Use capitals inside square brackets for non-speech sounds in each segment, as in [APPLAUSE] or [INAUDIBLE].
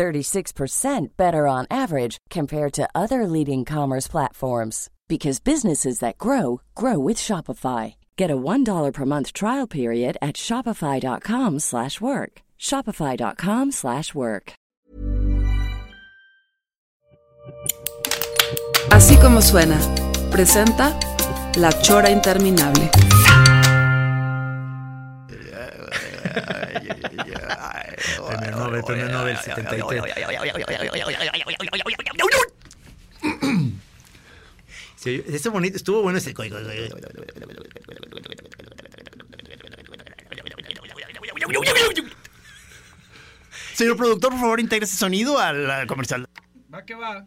36% better on average compared to other leading commerce platforms because businesses that grow grow with Shopify. Get a $1 per month trial period at shopify.com/work. shopify.com/work. Así como suena, presenta La Chora Interminable. Premio Nobel, premio Nobel 73. Sí, ese bonito, estuvo bueno ese. Señor productor, por favor, integre ese sonido al al comercial. Va que va.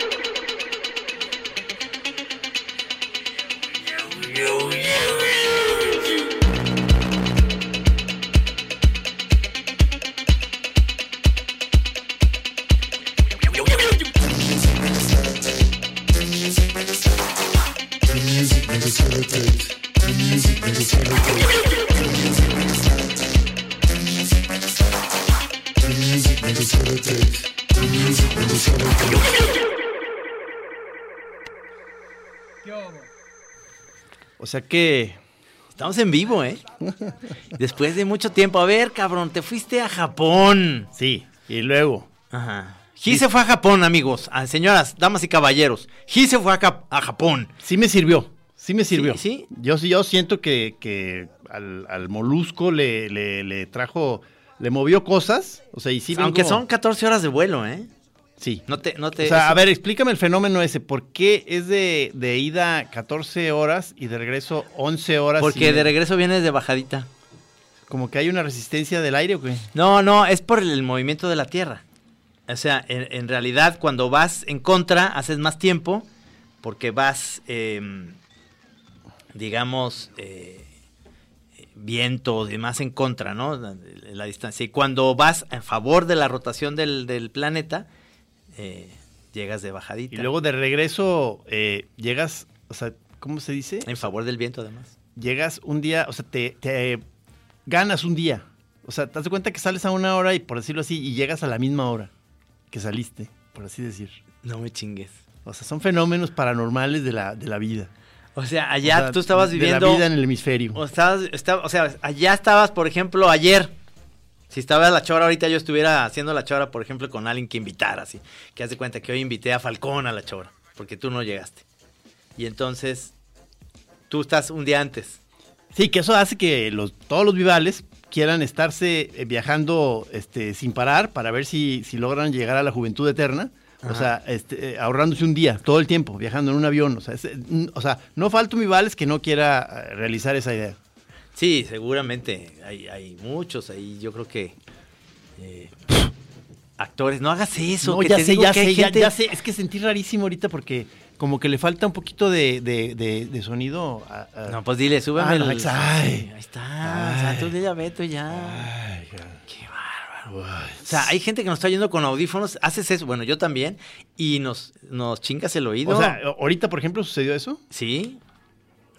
¿Qué hubo? O sea que estamos en vivo, ¿eh? Después de mucho tiempo. A ver, cabrón, te fuiste a Japón. Sí, y luego. Ajá. Gi se fue a Japón, amigos. Ah, señoras, damas y caballeros. Gi se fue a, Cap- a Japón. Sí me sirvió. Sí me sirvió. sí. Yo, sí- yo siento que, que al, al molusco le, le, le trajo, le movió cosas. O sea, y sí Aunque vengo- son 14 horas de vuelo, ¿eh? Sí. No te, no te. O sea, a ver, explícame el fenómeno ese. ¿Por qué es de, de ida 14 horas y de regreso 11 horas? Porque y- de regreso vienes de bajadita. Como que hay una resistencia del aire o qué? No, no, es por el movimiento de la Tierra. O sea, en, en realidad cuando vas en contra haces más tiempo porque vas, eh, digamos, eh, viento y más en contra, ¿no? La, la distancia. Y cuando vas a favor de la rotación del, del planeta, eh, llegas de bajadita. Y luego de regreso eh, llegas, o sea, ¿cómo se dice? En favor del viento, además. Llegas un día, o sea, te, te ganas un día. O sea, te das cuenta que sales a una hora y por decirlo así, y llegas a la misma hora que saliste, por así decir. No me chingues. O sea, son fenómenos paranormales de la, de la vida. O sea, allá O sea, tú estabas de viviendo... la vida en el hemisferio. O, estabas, estaba- o sea, allá estabas, por ejemplo, ayer. Si estaba la chora ahorita, yo estuviera haciendo la chora, por ejemplo, con alguien que invitara, así. Que haz de cuenta que hoy invité a Falcón a la chora, porque tú no llegaste. Y entonces, tú estás un día antes. Sí, que eso hace que los, todos los vivales quieran estarse eh, viajando este, sin parar para ver si, si logran llegar a la juventud eterna. O Ajá. sea, este, eh, ahorrándose un día, todo el tiempo, viajando en un avión. O sea, es, n- o sea no falta un vivales que no quiera eh, realizar esa idea. Sí, seguramente. Hay, hay muchos ahí, yo creo que... eh, actores, no hagas eso. No, que ya te sé, digo ya que sé, ya, gente- ya sé. Es que sentí rarísimo ahorita porque como que le falta un poquito de, de- de- de sonido. a- a- No, pues dile, súbeme Ah, el... no. Ahí está. O sea, tú dile a Beto ya. Ay, Qué bárbaro. O sea, hay gente que nos está yendo con audífonos, haces eso, bueno, yo también, y nos, nos chingas el oído. O sea, ahorita, por ejemplo, sucedió eso. sí,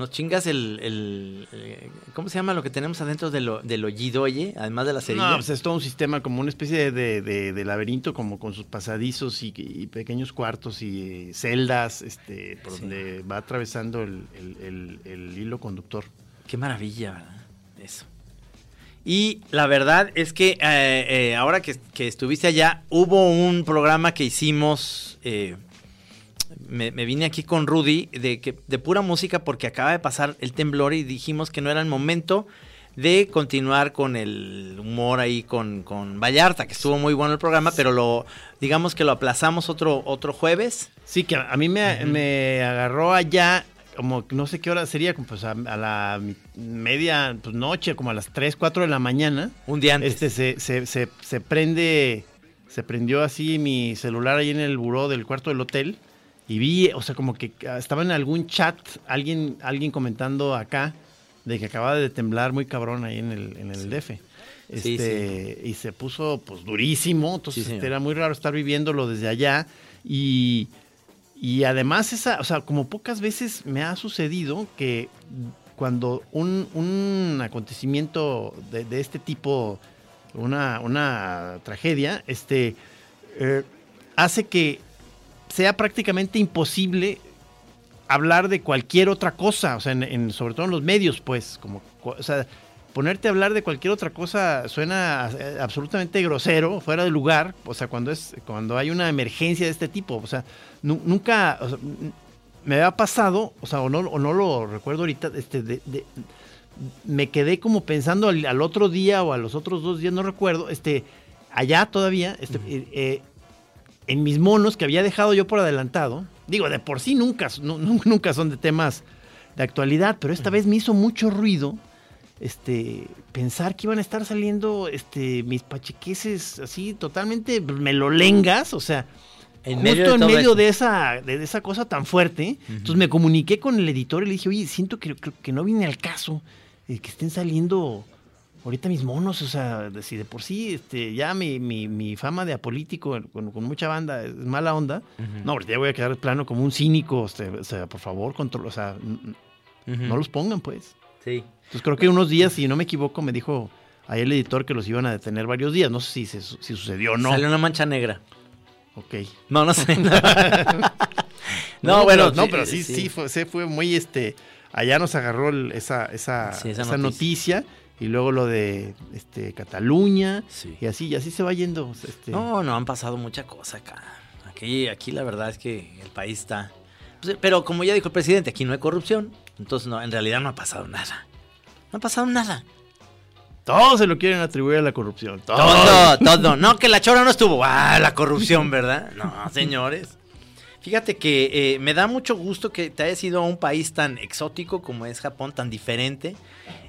nos chingas el, el- el- ¿cómo se llama lo que tenemos adentro del, o- del oído, oye? Además de la cerilla. No, pues es todo un sistema como una especie de, de- de laberinto, como con sus pasadizos y, y pequeños cuartos y eh, celdas, este, por Sí. donde va atravesando el, el- el- el hilo conductor. Qué maravilla, ¿verdad? Eso. Y la verdad es que eh, eh, ahora que, que estuviste allá, hubo un programa que hicimos. eh, me, me vine aquí con Rudy de, que, de pura música porque acaba de pasar el temblor y dijimos que no era el momento de continuar con el humor ahí con, con Vallarta, que estuvo muy bueno el programa, pero lo digamos que lo aplazamos otro, otro jueves. Sí, que a mí me, me agarró allá como no sé qué hora sería, pues a, a la media pues, noche, como a las 3, 4 de la mañana. Un día antes. Este se, se, se, se prende, se prendió así mi celular ahí en el buró del cuarto del hotel y vi, o sea, como que ah, estaba en algún chat alguien, alguien comentando acá de que acababa de temblar muy cabrón ahí en el, en el DF. Sí, Este, Y se puso pues durísimo, entonces este, era muy raro estar viviéndolo desde allá y, y además esa, o sea, como pocas veces me ha sucedido que cuando un, un acontecimiento de, de este tipo, una, una tragedia, este, eh, hace que sea prácticamente imposible hablar de cualquier otra cosa, o sea, en, en- sobre todo en los medios, pues, como, o sea, ponerte a hablar de cualquier otra cosa suena eh, absolutamente grosero, fuera de lugar, o sea, cuando es, cuando hay una emergencia de este tipo, o sea, nu- nunca, o sea, n- me había pasado, o sea, o no, o no lo recuerdo ahorita, este, de, de- me quedé como pensando al, al otro día o a los otros dos días, no recuerdo, este, allá todavía, este, eh, en mis monos que había dejado yo por adelantado, digo, de por sí nunca, nu- [LAUGHS] nu- nunca son de temas de actualidad, pero esta vez me hizo mucho ruido este pensar que iban a estar saliendo este mis pachequeses así totalmente melolengas, o sea, En justo medio de en medio de esa de esa cosa tan fuerte. Entonces me comuniqué con el editor y le dije, "Oye, siento que no viene al caso eh, que estén saliendo ahorita mis monos, o sea, si de por sí este ya mi, mi, mi fama de apolítico con, con mucha banda es mala onda. No, ahorita ya voy a quedar plano como un cínico, este, o sea, por favor, control, o sea, no los pongan, pues. Sí. Entonces creo que unos días, si no me equivoco, me dijo ahí el editor que los iban a detener varios días. No sé si, se- si sucedió o no. Salió una mancha negra. Ok. No, no sé. [LAUGHS] no, bueno. pero, no, pero sí, sí, fue, se fue muy este. Allá nos agarró el- esa, esa, Sí, esa esa noticia. Y luego lo de este Cataluña Sí. y así, y así se va yendo. Este, No, no han pasado mucha cosa acá. Aquí, aquí la verdad es que el país está. pues, pero como ya dijo el presidente, aquí no hay corrupción. Entonces, no, en realidad no ha pasado nada. No ha pasado nada. Todos se lo quieren atribuir a la corrupción. Todo. Todo, todo. No, que la chora no estuvo. Ah, la corrupción, ¿verdad? No, señores. Fíjate que eh, me da mucho gusto que te hayas ido a un país tan exótico como es Japón, tan diferente,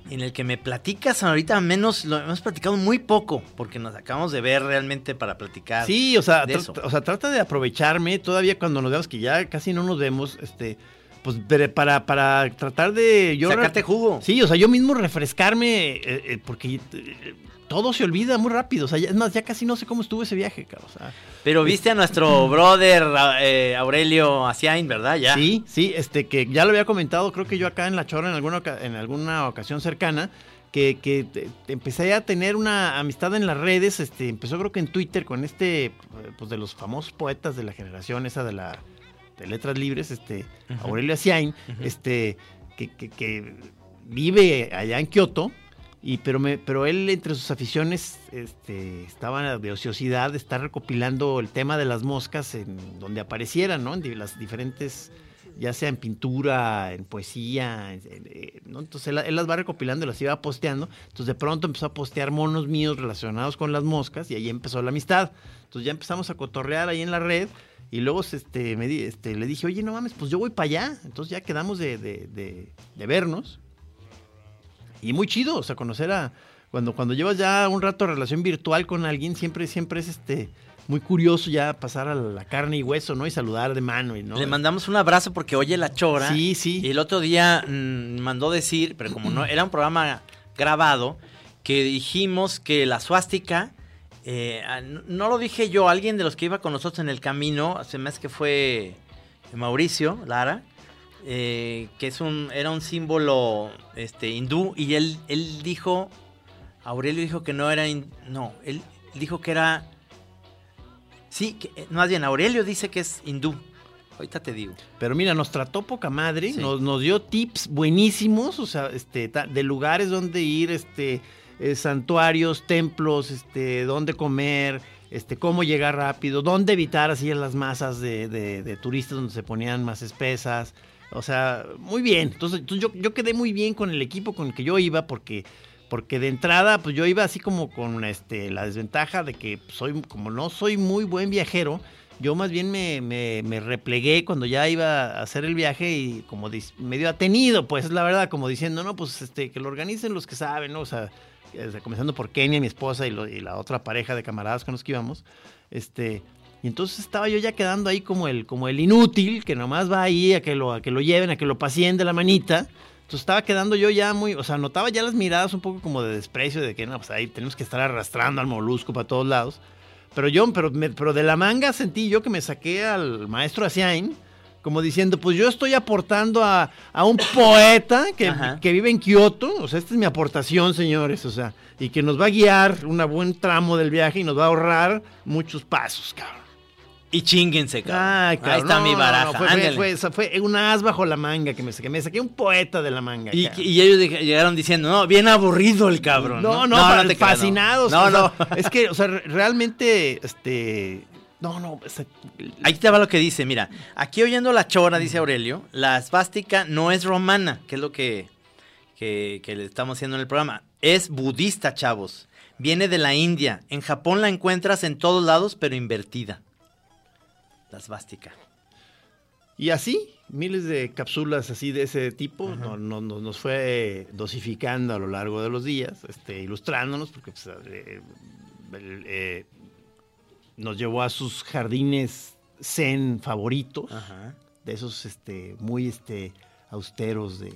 en el que me platicas ahorita menos, lo hemos platicado muy poco, porque nos acabamos de ver realmente para platicar. Sí, o sea, de tra- eso. o sea, trata de aprovecharme todavía cuando nos vemos que ya casi no nos vemos, este, pues para, para tratar de yo Sacarte jugo. Sí, o sea, yo mismo refrescarme, eh, eh, porque eh, todo se olvida muy rápido. O sea, ya- es más, ya casi no sé cómo estuvo ese viaje, cabrón. O sea, Pero viste a nuestro brother eh, Aurelio Asiain, ¿verdad? Ya. Sí, sí, este, que ya lo había comentado, creo que yo acá en La Chora en alguna, en alguna ocasión cercana, que, que te- te empecé a tener una amistad en las redes, este, empezó creo que en Twitter con este, pues de los famosos poetas de la generación esa de la de letras libres, este. Aurelio Asiain, este, que, que- que vive allá en Kioto, y pero me, pero él entre sus aficiones este, estaba de ociosidad estar recopilando el tema de las moscas en donde aparecieran, ¿no? En las diferentes, ya sea en pintura, en poesía, eh, ¿no? Entonces él, las va recopilando las iba posteando. Entonces de pronto empezó a postear monos míos relacionados con las moscas y ahí empezó la amistad. Entonces ya empezamos a cotorrear ahí en la red. Y luego este, me di- este, le dije, oye, no mames, pues yo voy para allá. Entonces ya quedamos de, de- de- de vernos. Y muy chido, o sea, conocer a. Cuando, cuando llevas ya un rato de relación virtual con alguien, siempre, siempre es este muy curioso ya pasar a la carne y hueso, ¿no? Y saludar de mano. Y, ¿no? Le mandamos un abrazo porque oye la chora. Sí, sí. Y el otro día mm, mandó decir, pero como no era un programa grabado, que dijimos que la suástica, eh, ah, no, lo dije yo, alguien de los que iba con nosotros en el camino, hace que fue Mauricio Lara, eh, que es un, era un símbolo este, hindú, y él, él dijo, Aurelio dijo que no era, no, él dijo que era, sí, que, eh, más bien Aurelio dice que es hindú. Ahorita te digo. Pero mira, nos trató poca madre, Sí. nos, nos dio tips buenísimos, o sea, este, de lugares donde ir, este, eh, santuarios, templos, este, dónde comer, este, cómo llegar rápido, dónde evitar así las masas de, de- de turistas donde se ponían más espesas. O sea, muy bien. Entonces, yo, yo quedé muy bien con el equipo con el que yo iba porque, porque de entrada, pues yo iba así como con este, la desventaja de que soy, como no soy muy buen viajero, yo más bien me, me- me replegué cuando ya iba a hacer el viaje y como medio atenido, pues es la verdad, como diciendo, no, pues este, que lo organicen los que saben, ¿no? O sea, eh, comenzando por Kenia, mi esposa, y, lo- y la otra pareja de camaradas con los que íbamos. Este, y entonces estaba yo ya quedando ahí como el, como el inútil, que nomás va ahí a que lo, a que lo lleven, a que lo paseen de la manita. Entonces estaba quedando yo ya muy, o sea, notaba ya las miradas un poco como de desprecio, de que no, pues ahí tenemos que estar arrastrando al molusco para todos lados. Pero yo, pero, me- pero de la manga sentí yo que me saqué al maestro Asiain, como diciendo, pues yo estoy aportando a, a un poeta que, que vive en Kioto, o sea, esta es mi aportación, señores, o sea, y que nos va a guiar un buen tramo del viaje y nos va a ahorrar muchos pasos, cabrón. Y chinguense, cabrón. Ay, cabrón. Ahí está no, mi no, baraja. no, fue, fue, fue- fue un as bajo la manga que me saqué. Me saqué un poeta de la manga. y, y ellos dije- llegaron diciendo, no, bien aburrido el cabrón. No, no, te no. fascinados. No, o sea, no. [LAUGHS] Es que, o sea, re- realmente, este. No, no. o sea, Ahí te va lo que dice, mira, aquí oyendo la chora, dice Aurelio, la esvástica no es romana, que es lo que, que, que le estamos haciendo en el programa, es budista, chavos. Viene de la India. En Japón la encuentras en todos lados, pero invertida. La. Y así, miles de cápsulas así de ese tipo no- no- no- nos fue dosificando a lo largo de los días, este, ilustrándonos, porque pues, eh, eh, nos llevó a sus jardines zen favoritos, Ajá. de esos este, muy este, austeros de...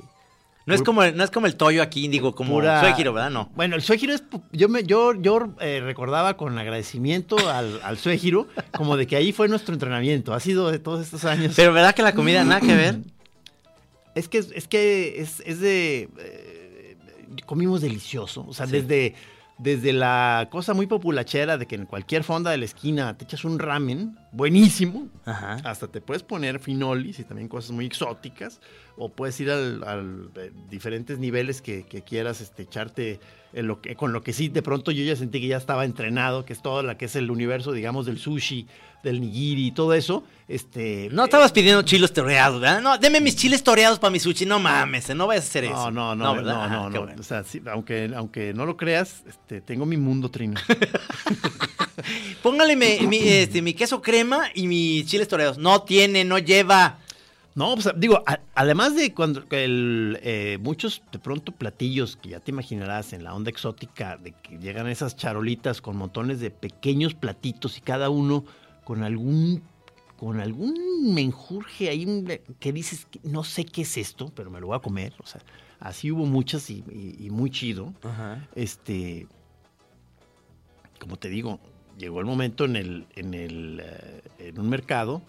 No es como el, no es como el toyo aquí, digo, como pura- ¿verdad? No. Bueno, el suegiro es. Yo, me, yo, yo eh, recordaba con agradecimiento al, al como de que ahí fue nuestro entrenamiento. Ha sido de todos estos años. Pero ¿verdad que la comida nada que ver? Es que es que es, es de. eh, comimos delicioso. O sea, Sí. desde, desde la cosa muy populachera de que en cualquier fonda de la esquina te echas un ramen buenísimo. Ajá. Hasta te puedes poner finolis y también cosas muy exóticas. O puedes ir al, al, eh, diferentes niveles que, que quieras este, echarte en lo que, con lo que sí de pronto yo ya sentí que ya estaba entrenado, que es todo la que es el universo, digamos, del sushi, del nigiri y todo eso. Este, No estabas pidiendo chiles toreados, ¿verdad? No, deme mis chiles toreados para mi sushi. No mames, no vayas a hacer eso. No, no, no, no, no, Ah, no, bueno. O sea, sí, aunque, aunque no lo creas, este, tengo mi mundo, Trino. [LAUGHS] [LAUGHS] Póngale mi, mi, este, mi queso crema y mis chiles toreados. No tiene, no lleva. No, pues digo, a- además de cuando el, eh, muchos de pronto platillos que ya te imaginarás en la onda exótica, de que llegan esas charolitas con montones de pequeños platitos y cada uno con algún con algún menjurje ahí que dices, que no sé qué es esto, pero me lo voy a comer. O sea, así hubo muchas y, y- y muy chido. Este, como te digo, llegó el momento en el, en el, eh, en un mercado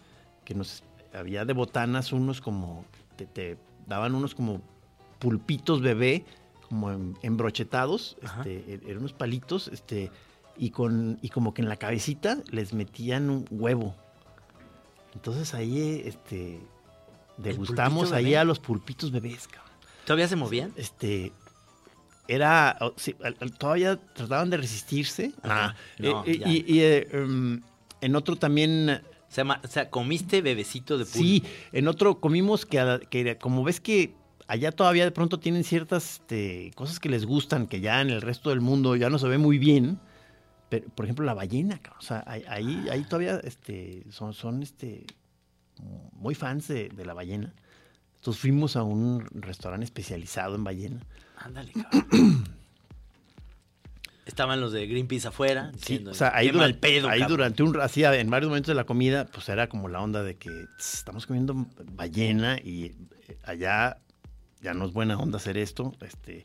que nos había de botanas unos como, te, te daban unos como pulpitos bebé, como em- embrochetados, este, er- eran unos palitos, este, y con, y como que en la cabecita les metían un huevo. Entonces ahí, este, degustamos ahí bebé? a los pulpitos bebés, cabrón ¿Todavía se movían? este era todavía trataban de resistirse. Ajá. No, Eh, eh, y, y, eh, em, en otro también O sea, ma- o sea, comiste bebecito de pulpo. sí en otro comimos que, como ves que allá todavía de pronto tienen ciertas este, cosas que les gustan que ya en el resto del mundo ya no se ve muy bien pero, por ejemplo la ballena o sea ahí, ahí todavía este son son este muy fans de, de la ballena. Entonces fuimos a un restaurante especializado en ballena Ándale, cabrón. [CLEARS THROAT] Estaban los de Greenpeace afuera. Sí, o sea, ahí, "Qué durante, pedo, ahí cabrón". durante un así, en varios momentos de la comida, pues era como la onda de que tss, estamos comiendo ballena y eh, allá ya no es buena onda hacer esto, este,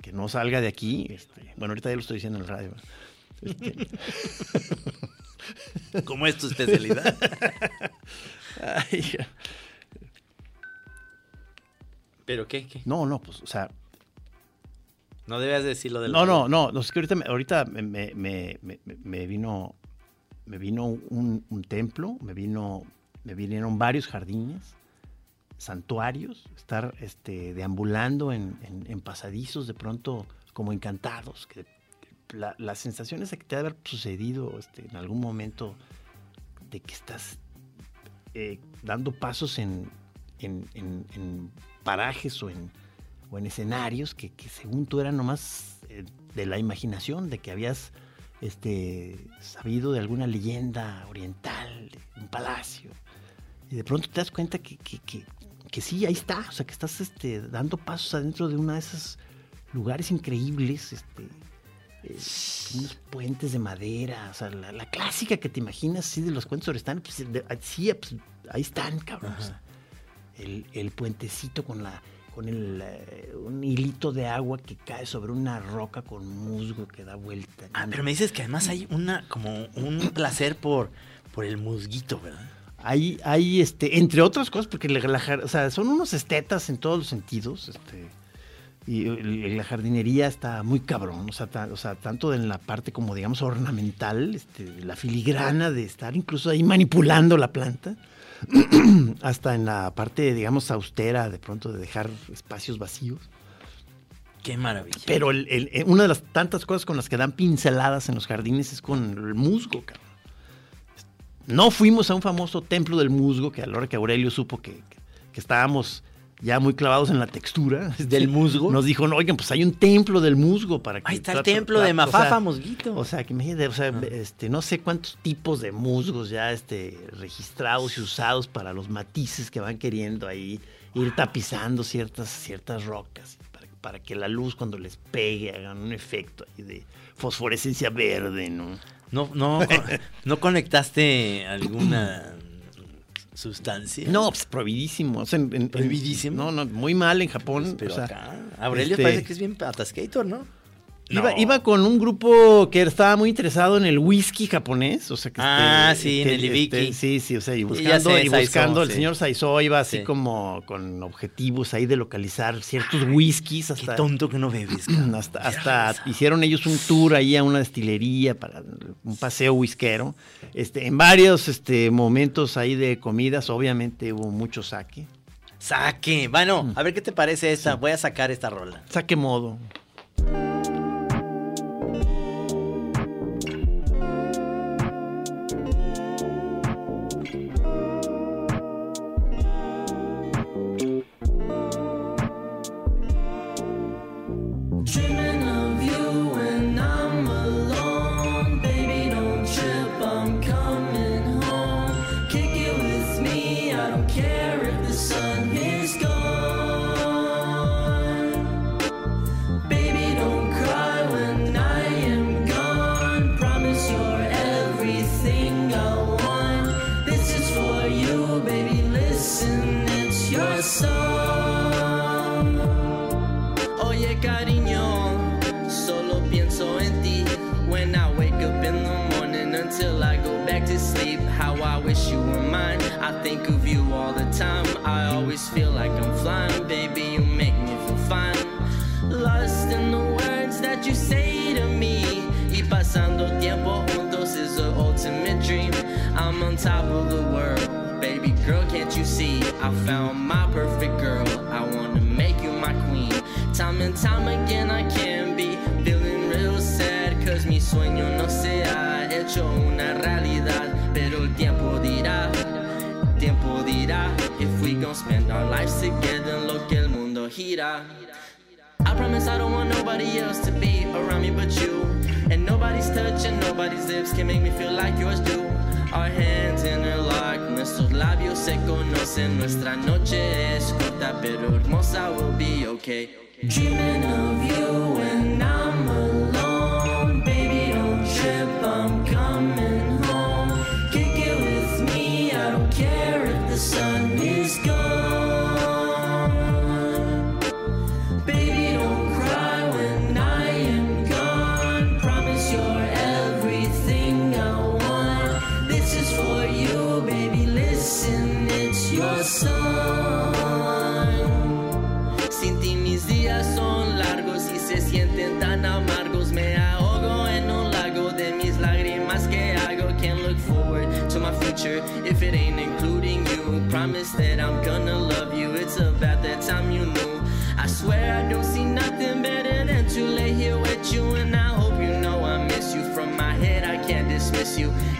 que no salga de aquí, este, bueno, ahorita ya lo estoy diciendo en el radio. Este, [LAUGHS] ¿Cómo es tu especialidad? [LAUGHS] ay. ¿Pero qué? qué? no, no, pues, o sea, No debías decirlo del no, no, no, no, es que ahorita, me- ahorita me, me- vino, me vino un, un templo, me vino, me vinieron varios jardines, santuarios, estar este, deambulando en, en- en pasadizos de pronto como encantados. Que la, la sensación esa que te ha haber sucedido este, en algún momento de que estás eh, dando pasos en, en- en- en parajes o en, o en escenarios que, que según tú eran nomás eh, de la imaginación, de que habías este, sabido de alguna leyenda oriental un palacio. Y de pronto te das cuenta que, que, que, que sí, ahí está, o sea, que estás este, dando pasos adentro de uno de esos lugares increíbles, este, eh, unos puentes de madera, o sea, la, la clásica que te imaginas, sí, de los cuentos orientales, pues, de- sí, pues, ahí están, cabrón. o sea, el, el puentecito con la con el, eh, un hilito de agua que cae sobre una roca con musgo que da vuelta. Ah, pero me dices que además hay una como un [CLEARS THROAT] placer por, por el musguito, ¿verdad? Hay, hay, este, entre otras cosas, porque la, la o sea, son unos estetas en todos los sentidos, este, y la jardinería está muy cabrón, o sea, ta- o sea, tanto en la parte como, digamos, ornamental, este, la filigrana de estar incluso ahí manipulando la planta, [CLEARS THROAT] hasta en la parte, digamos, austera, de pronto de dejar espacios vacíos. Qué maravilla. Pero el- el- eh, una de las tantas cosas con las que dan pinceladas en los jardines es con el musgo, cabrón. No fuimos a un famoso templo del musgo, que a la hora que Aurelio supo que, que- que estábamos ya muy clavados en la textura. [LAUGHS] ¿Del musgo? Nos dijo, no, oigan, pues hay un templo del musgo para que... Ahí está el templo de o Mafafa sea, Musguito. O sea, que imagínate, o sea, Ah. este, no sé cuántos tipos de musgos ya este, registrados y usados para los matices que van queriendo ahí ir tapizando ciertas, ciertas rocas para, para que la luz cuando les pegue hagan un efecto ahí de fosforescencia verde, ¿no? No, no, [LAUGHS] no conectaste alguna sustancia. No, pues prohibidísimo. o sea, en- en- en- ¿Prohibidísimo? no, no, muy mal en Japón. Pues, pero o sea, acá. Aurelio este, parece que es bien atascator, ¿no? Iba, No. iba con un grupo que estaba muy interesado en el whisky japonés, o sea que Ah, este, sí, en que, el Ibiki. este, sí, sí, o sea, y buscando, y buscando, el sí. señor Saizó iba así Sí. como con objetivos ahí de localizar ciertos whiskies Qué tonto que no bebes. cabrón. [CLEARS THROAT] hasta, hasta hicieron ellos un tour ahí a una destilería para un paseo whiskero. Este, en varios este, momentos ahí de comidas, obviamente hubo mucho saque. Saque. Bueno, Mm. a ver qué te parece esta. Voy a sacar esta rola. Saque modo.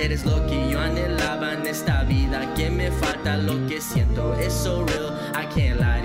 Eres lo que yo anhelaba en esta vida. Que me falta lo que siento. It's so real. I can't lie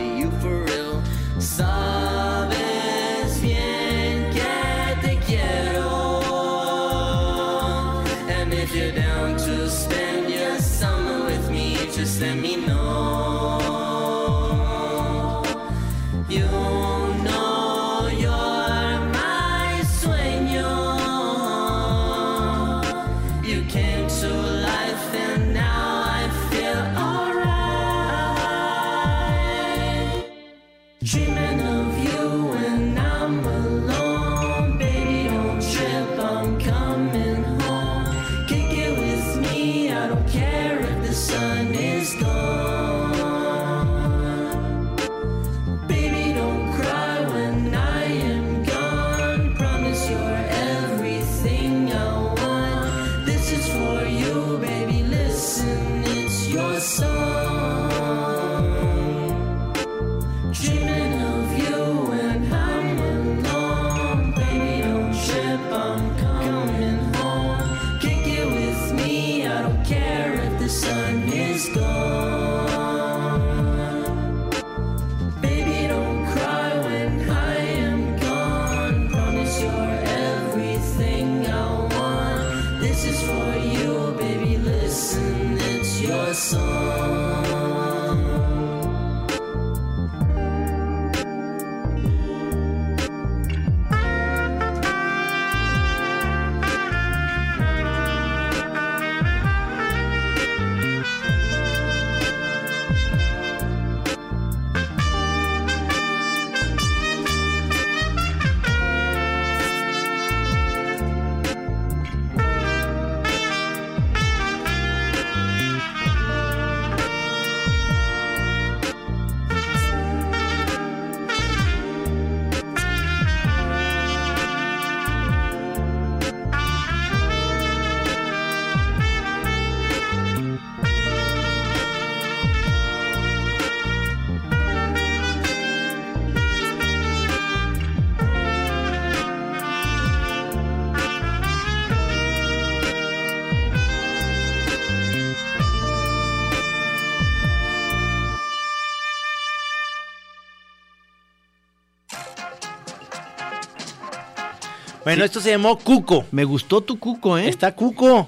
Bueno, esto se llamó Cuco. Me gustó tu cuco, ¿eh? Está Cuco.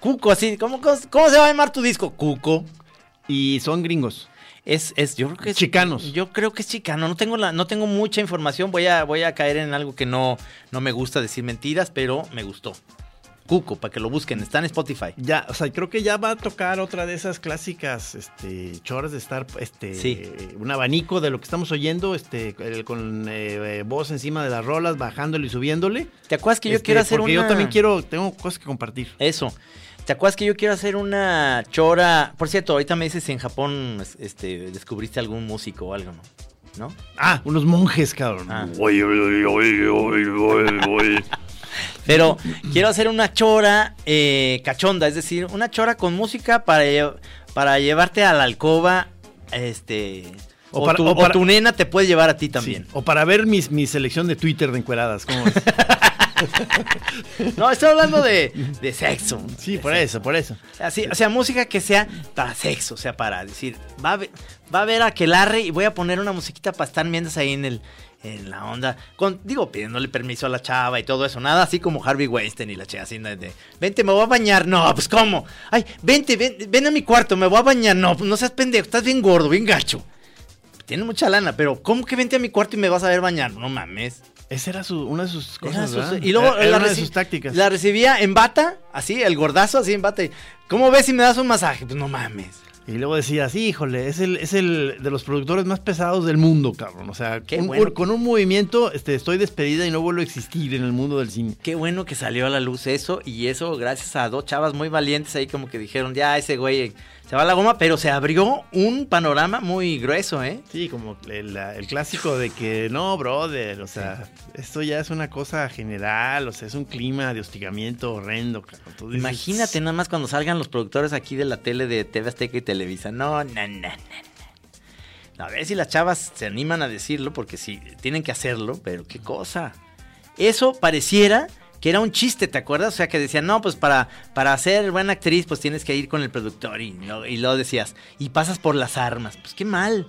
Cuco, así. ¿Cómo, cómo, cómo se va a llamar tu disco? Cuco. Y son gringos. Es, es, yo creo que es. Chicanos. Yo creo que es chicano. No tengo la, no tengo mucha información. Voy a, voy a caer en algo que no, no me gusta decir mentiras, pero me gustó. Cuco, para que lo busquen. Está en Spotify. Ya, o sea, creo que ya va a tocar otra de esas clásicas este, choras de estar, este, Sí. un abanico de lo que estamos oyendo, este, el- con eh, eh, voz encima de las rolas, bajándole y subiéndole. ¿Te acuerdas que yo Este, quiero hacer porque una. yo también quiero, tengo cosas que compartir. Eso. ¿Te acuerdas que yo quiero hacer una chora? Por cierto, ahorita me dices si en Japón este, descubriste algún músico o algo, ¿no? ¿No? Ah, unos monjes, cabrón. Ah. Pero quiero hacer una chora eh, cachonda, es decir, una chora con música para, para llevarte a la alcoba. Este. O O, para- tu, o o para- tu nena te puede llevar a ti también. Sí, O para ver mis, mi selección de Twitter de encueradas. ¿cómo ves? [LAUGHS] No, estoy hablando de, de sexo. Sí, De por sexo. eso, por eso. Así, o sea, música que sea para sexo, o sea, para decir, va a, ver- va a ver a Aquelarre y voy a poner una musiquita para estar mientras ahí en el en la onda, con, digo, pidiéndole permiso a la chava y todo eso, nada así como Harvey Weinstein y la chava así de, vente, me voy a bañar, no, pues cómo, ay, vente, ven, ven a mi cuarto, me voy a bañar, no, pues no seas pendejo, estás bien gordo, bien gacho, tiene mucha lana, pero ¿cómo que vente a mi cuarto y me vas a ver bañar? No mames. Esa era su, una de sus cosas, y luego Era la, una de sus tácticas. la recibía en bata, así, el gordazo así en bata. y, ¿Cómo ves si me das un masaje? Pues no mames. Y luego decías, híjole, es el, es el de los productores más pesados del mundo, cabrón. O sea, Qué un- bueno. con un movimiento este, estoy despedida y no vuelvo a existir en el mundo del cine. Qué bueno que salió a la luz eso y eso gracias a dos chavas muy valientes ahí como que dijeron, ya ese güey se va la goma, pero se abrió un panorama muy grueso, ¿eh? Sí, como el, clásico de que no, brother, o sea, esto ya es una cosa general, o sea, es un clima de hostigamiento horrendo. Tú dices, Imagínate nada más cuando salgan los productores aquí de la tele de TV Azteca y Televisa. No, no, no, no. no. A ver si las chavas se animan a decirlo, porque sí, tienen que hacerlo, pero qué cosa. Eso pareciera que era un chiste, ¿te acuerdas? O sea, que decían, no, pues para, para ser buena actriz, pues tienes que ir con el productor. Y, lo- y decías, y pasas por las armas. Pues qué mal.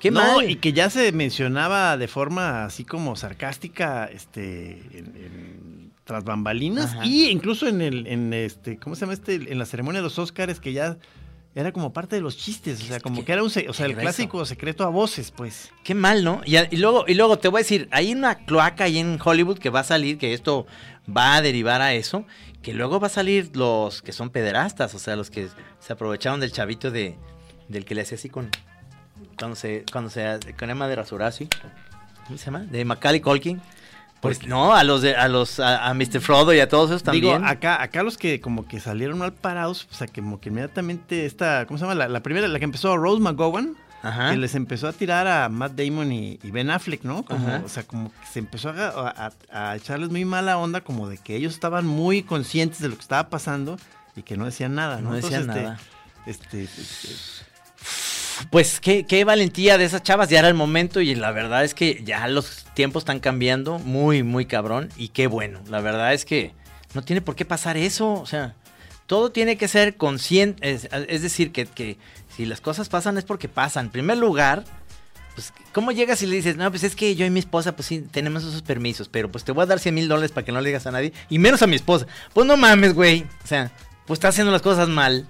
Qué no, mal. y que ya se mencionaba de forma así como sarcástica, este, en, en- tras bambalinas, Ajá. y incluso en el, en este, ¿cómo se llama este? En la ceremonia de los Óscares, que ya, era como parte de los chistes, o sea, como que era un, o sea, el clásico secreto a voces, pues. Qué mal, ¿no? Y, y luego, y luego te voy a decir, hay una cloaca ahí en Hollywood que va a salir, que esto va a derivar a eso, que luego va a salir los que son pederastas, o sea, los que se aprovecharon del chavito de del que le hacía así con cuando se cuando se con Emma de rasurar así. ¿Cómo se llama? De Macaulay Culkin. Pues no, a los de a los a, a Mr. Frodo y a todos esos también. Digo, acá, acá los que como que salieron mal parados, o sea, que como que inmediatamente esta, ¿cómo se llama? La, la primera, la que empezó Rose McGowan, Ajá. que les empezó a tirar a Matt Damon y, y Ben Affleck, ¿no? Como, Ajá. o sea, como que se empezó a, a- a echarles muy mala onda, como de que ellos estaban muy conscientes de lo que estaba pasando y que no decían nada, ¿no? No decían Entonces, nada. Este, este, este, Pues qué, qué valentía de esas chavas, ya era el momento y la verdad es que ya los tiempos están cambiando muy, muy cabrón y qué bueno. La verdad es que no tiene por qué pasar eso, o sea, todo tiene que ser consciente, es, decir, que, que si las cosas pasan es porque pasan. En primer lugar, pues, ¿cómo llegas y le dices, no, pues es que yo y mi esposa, pues sí, tenemos esos permisos, pero pues te voy a dar 100 mil dólares para que no le digas a nadie, y menos a mi esposa? Pues no mames, güey, o sea, pues está haciendo las cosas mal.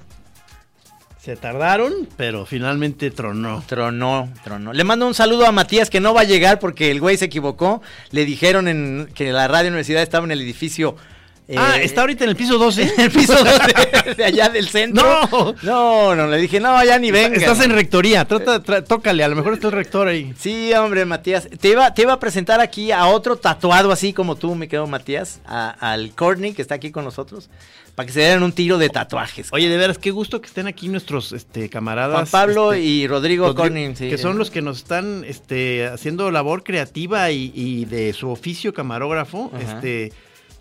Se tardaron, pero finalmente tronó. Tronó, tronó. Le mando un saludo a Matías que no va a llegar porque el güey se equivocó. Le dijeron en, que la radio universidad estaba en el edificio. Eh, ah, está ahorita en el piso 12. [LAUGHS] en el piso 12 de allá del centro. No. No, no, le dije, no, ya ni venga. Estás en rectoría, trata, tra- tócale, a lo mejor está el rector ahí. Sí, hombre, Matías. Te iba, te iba a presentar aquí a otro tatuado así como tú, me quedo Matías, a- al Courtney que está aquí con nosotros, para que se dieran un tiro de tatuajes. Oye, de veras, qué gusto que estén aquí nuestros este, camaradas. Juan Pablo este, y Rodrigo Rodri- Courtney. sí. que son los que nos están este, haciendo labor creativa y, y de su oficio camarógrafo Ajá. este,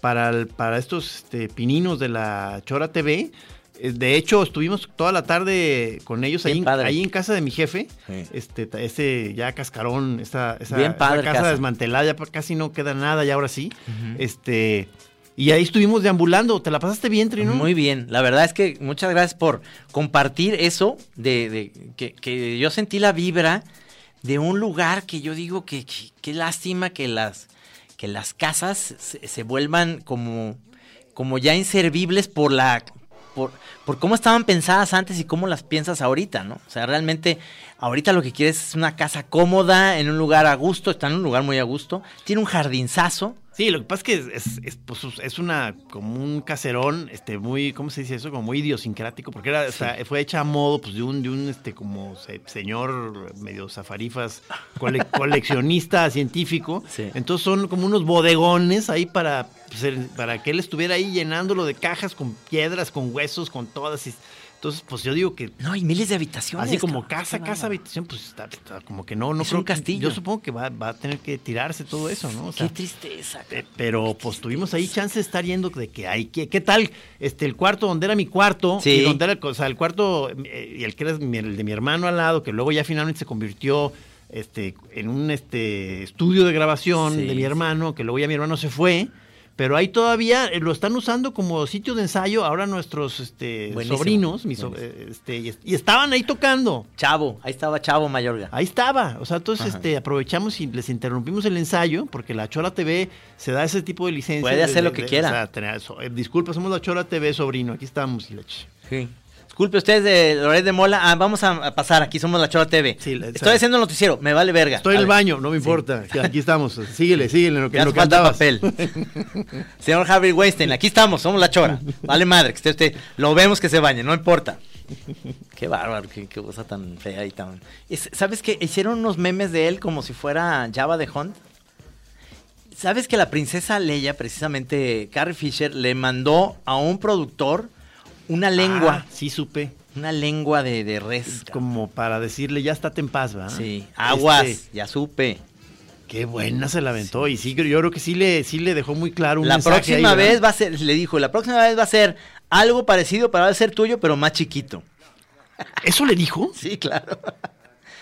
para, el- para estos este, pininos de la Chora TV. Eh, De hecho, estuvimos toda la tarde con ellos ahí, en- padre. ahí en casa de mi jefe. Sí. Este, ese ya cascarón, esa, esa, Bien esa padre casa, casa. desmantelada, ya casi no queda nada, ya ahora sí. Este, y ahí estuvimos deambulando. ¿Te la pasaste bien, Trino? Muy bien, la verdad es que muchas gracias por compartir eso, de, de- que, que yo sentí la vibra de un lugar que yo digo que- qué lástima que las, que las casas se, vuelvan como, como ya inservibles por la... Por, por cómo estaban pensadas antes y cómo las piensas ahorita, ¿no? O sea, realmente ahorita lo que quieres es una casa cómoda, en un lugar a gusto, está en un lugar muy a gusto, tiene un jardinzazo, Sí, lo que pasa es que es, es, es, pues, es una como un caserón, este, muy, ¿cómo se dice eso? Como muy idiosincrático, porque era, o sea, fue hecha a modo, pues, de un, de un, este, como se- señor medio zafarifas, cole- [LAUGHS] coleccionista científico. Sí. Entonces son como unos bodegones ahí para, pues, para que él estuviera ahí llenándolo de cajas con piedras, con huesos, con todas. y- entonces, pues yo digo que no, y miles de habitaciones. Así como casa, casa, habitación, pues está, está como que no, no Es un creo que- castillo. Yo supongo que va, va a tener que tirarse todo eso, ¿no? O sea, Qué tristeza. eh, pero pues tuvimos ahí chance de estar yendo de que hay que qué tal este el cuarto donde era mi cuarto Sí. y donde era o sea, el cuarto eh, y el que era mi- el de mi hermano al lado que luego ya finalmente se convirtió este en un este estudio de grabación Sí, de mi sí. hermano que luego ya mi hermano se fue pero ahí todavía eh, lo están usando como sitio de ensayo ahora nuestros este, Buenísimo, sobrinos mis so- eh, este, y, estaban ahí tocando Chavo, ahí estaba Chavo Mayorga. Ahí estaba, o sea, entonces Ajá. este, aprovechamos y les interrumpimos el ensayo, porque la Chola TV se da ese tipo de licencia. Puede de- hacer de- lo que de- quiera. o sea, tener- so- eh, disculpa, somos la Chola TV, sobrino, aquí estamos. ch- Sí. Disculpe ustedes de Loret de Mola. Ah, vamos a, pasar, aquí somos la Chora TV. Sí, Estoy haciendo el noticiero, me vale verga. Estoy en el baño, no me importa, aquí estamos, síguele, síguele, en lo que, Ya lo falta papel. [LAUGHS] Señor Harvey Weinstein, aquí estamos, somos la Chora. Vale madre, que esté usted, lo vemos que se bañe, no importa. Qué bárbaro, qué, qué cosa tan fea y tan... Es- ¿Sabes qué? Hicieron unos memes de él como si fuera Java de Hunt. ¿Sabes que la princesa Leia, precisamente Carrie Fisher, le mandó a un productor una lengua, Ah, sí, supe. una lengua de, de res? Como para decirle, ya estate en paz, ¿verdad? Sí, aguas, Este, ya supe. qué buena se la aventó. Y sí, yo creo que sí le, sí le dejó muy claro un La mensaje próxima vez va a ser, le dijo, la próxima vez va a ser algo parecido, pero va a ser tuyo, pero más chiquito. ¿Eso le dijo? [LAUGHS] Sí, claro.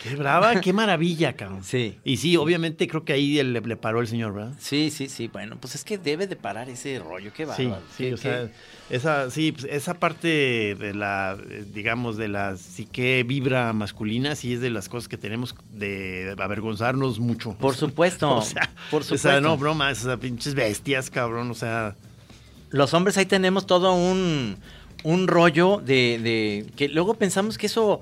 Qué brava, qué maravilla, cabrón. Sí. Y sí, obviamente creo que ahí le, le paró el señor, ¿verdad? Sí, sí, sí. Bueno, pues es que debe de parar ese rollo. Qué Sí, bárbaro. sí, Qué- o sea, esa, sí, pues, esa parte de la, digamos, de la psique vibra masculina, sí es de las cosas que tenemos de avergonzarnos mucho. Por [LAUGHS] supuesto, o sea, por O sea, supuesto. no, bromas, sea, pinches bestias, cabrón, o sea, Los hombres ahí tenemos todo un, un rollo de, de que luego pensamos que eso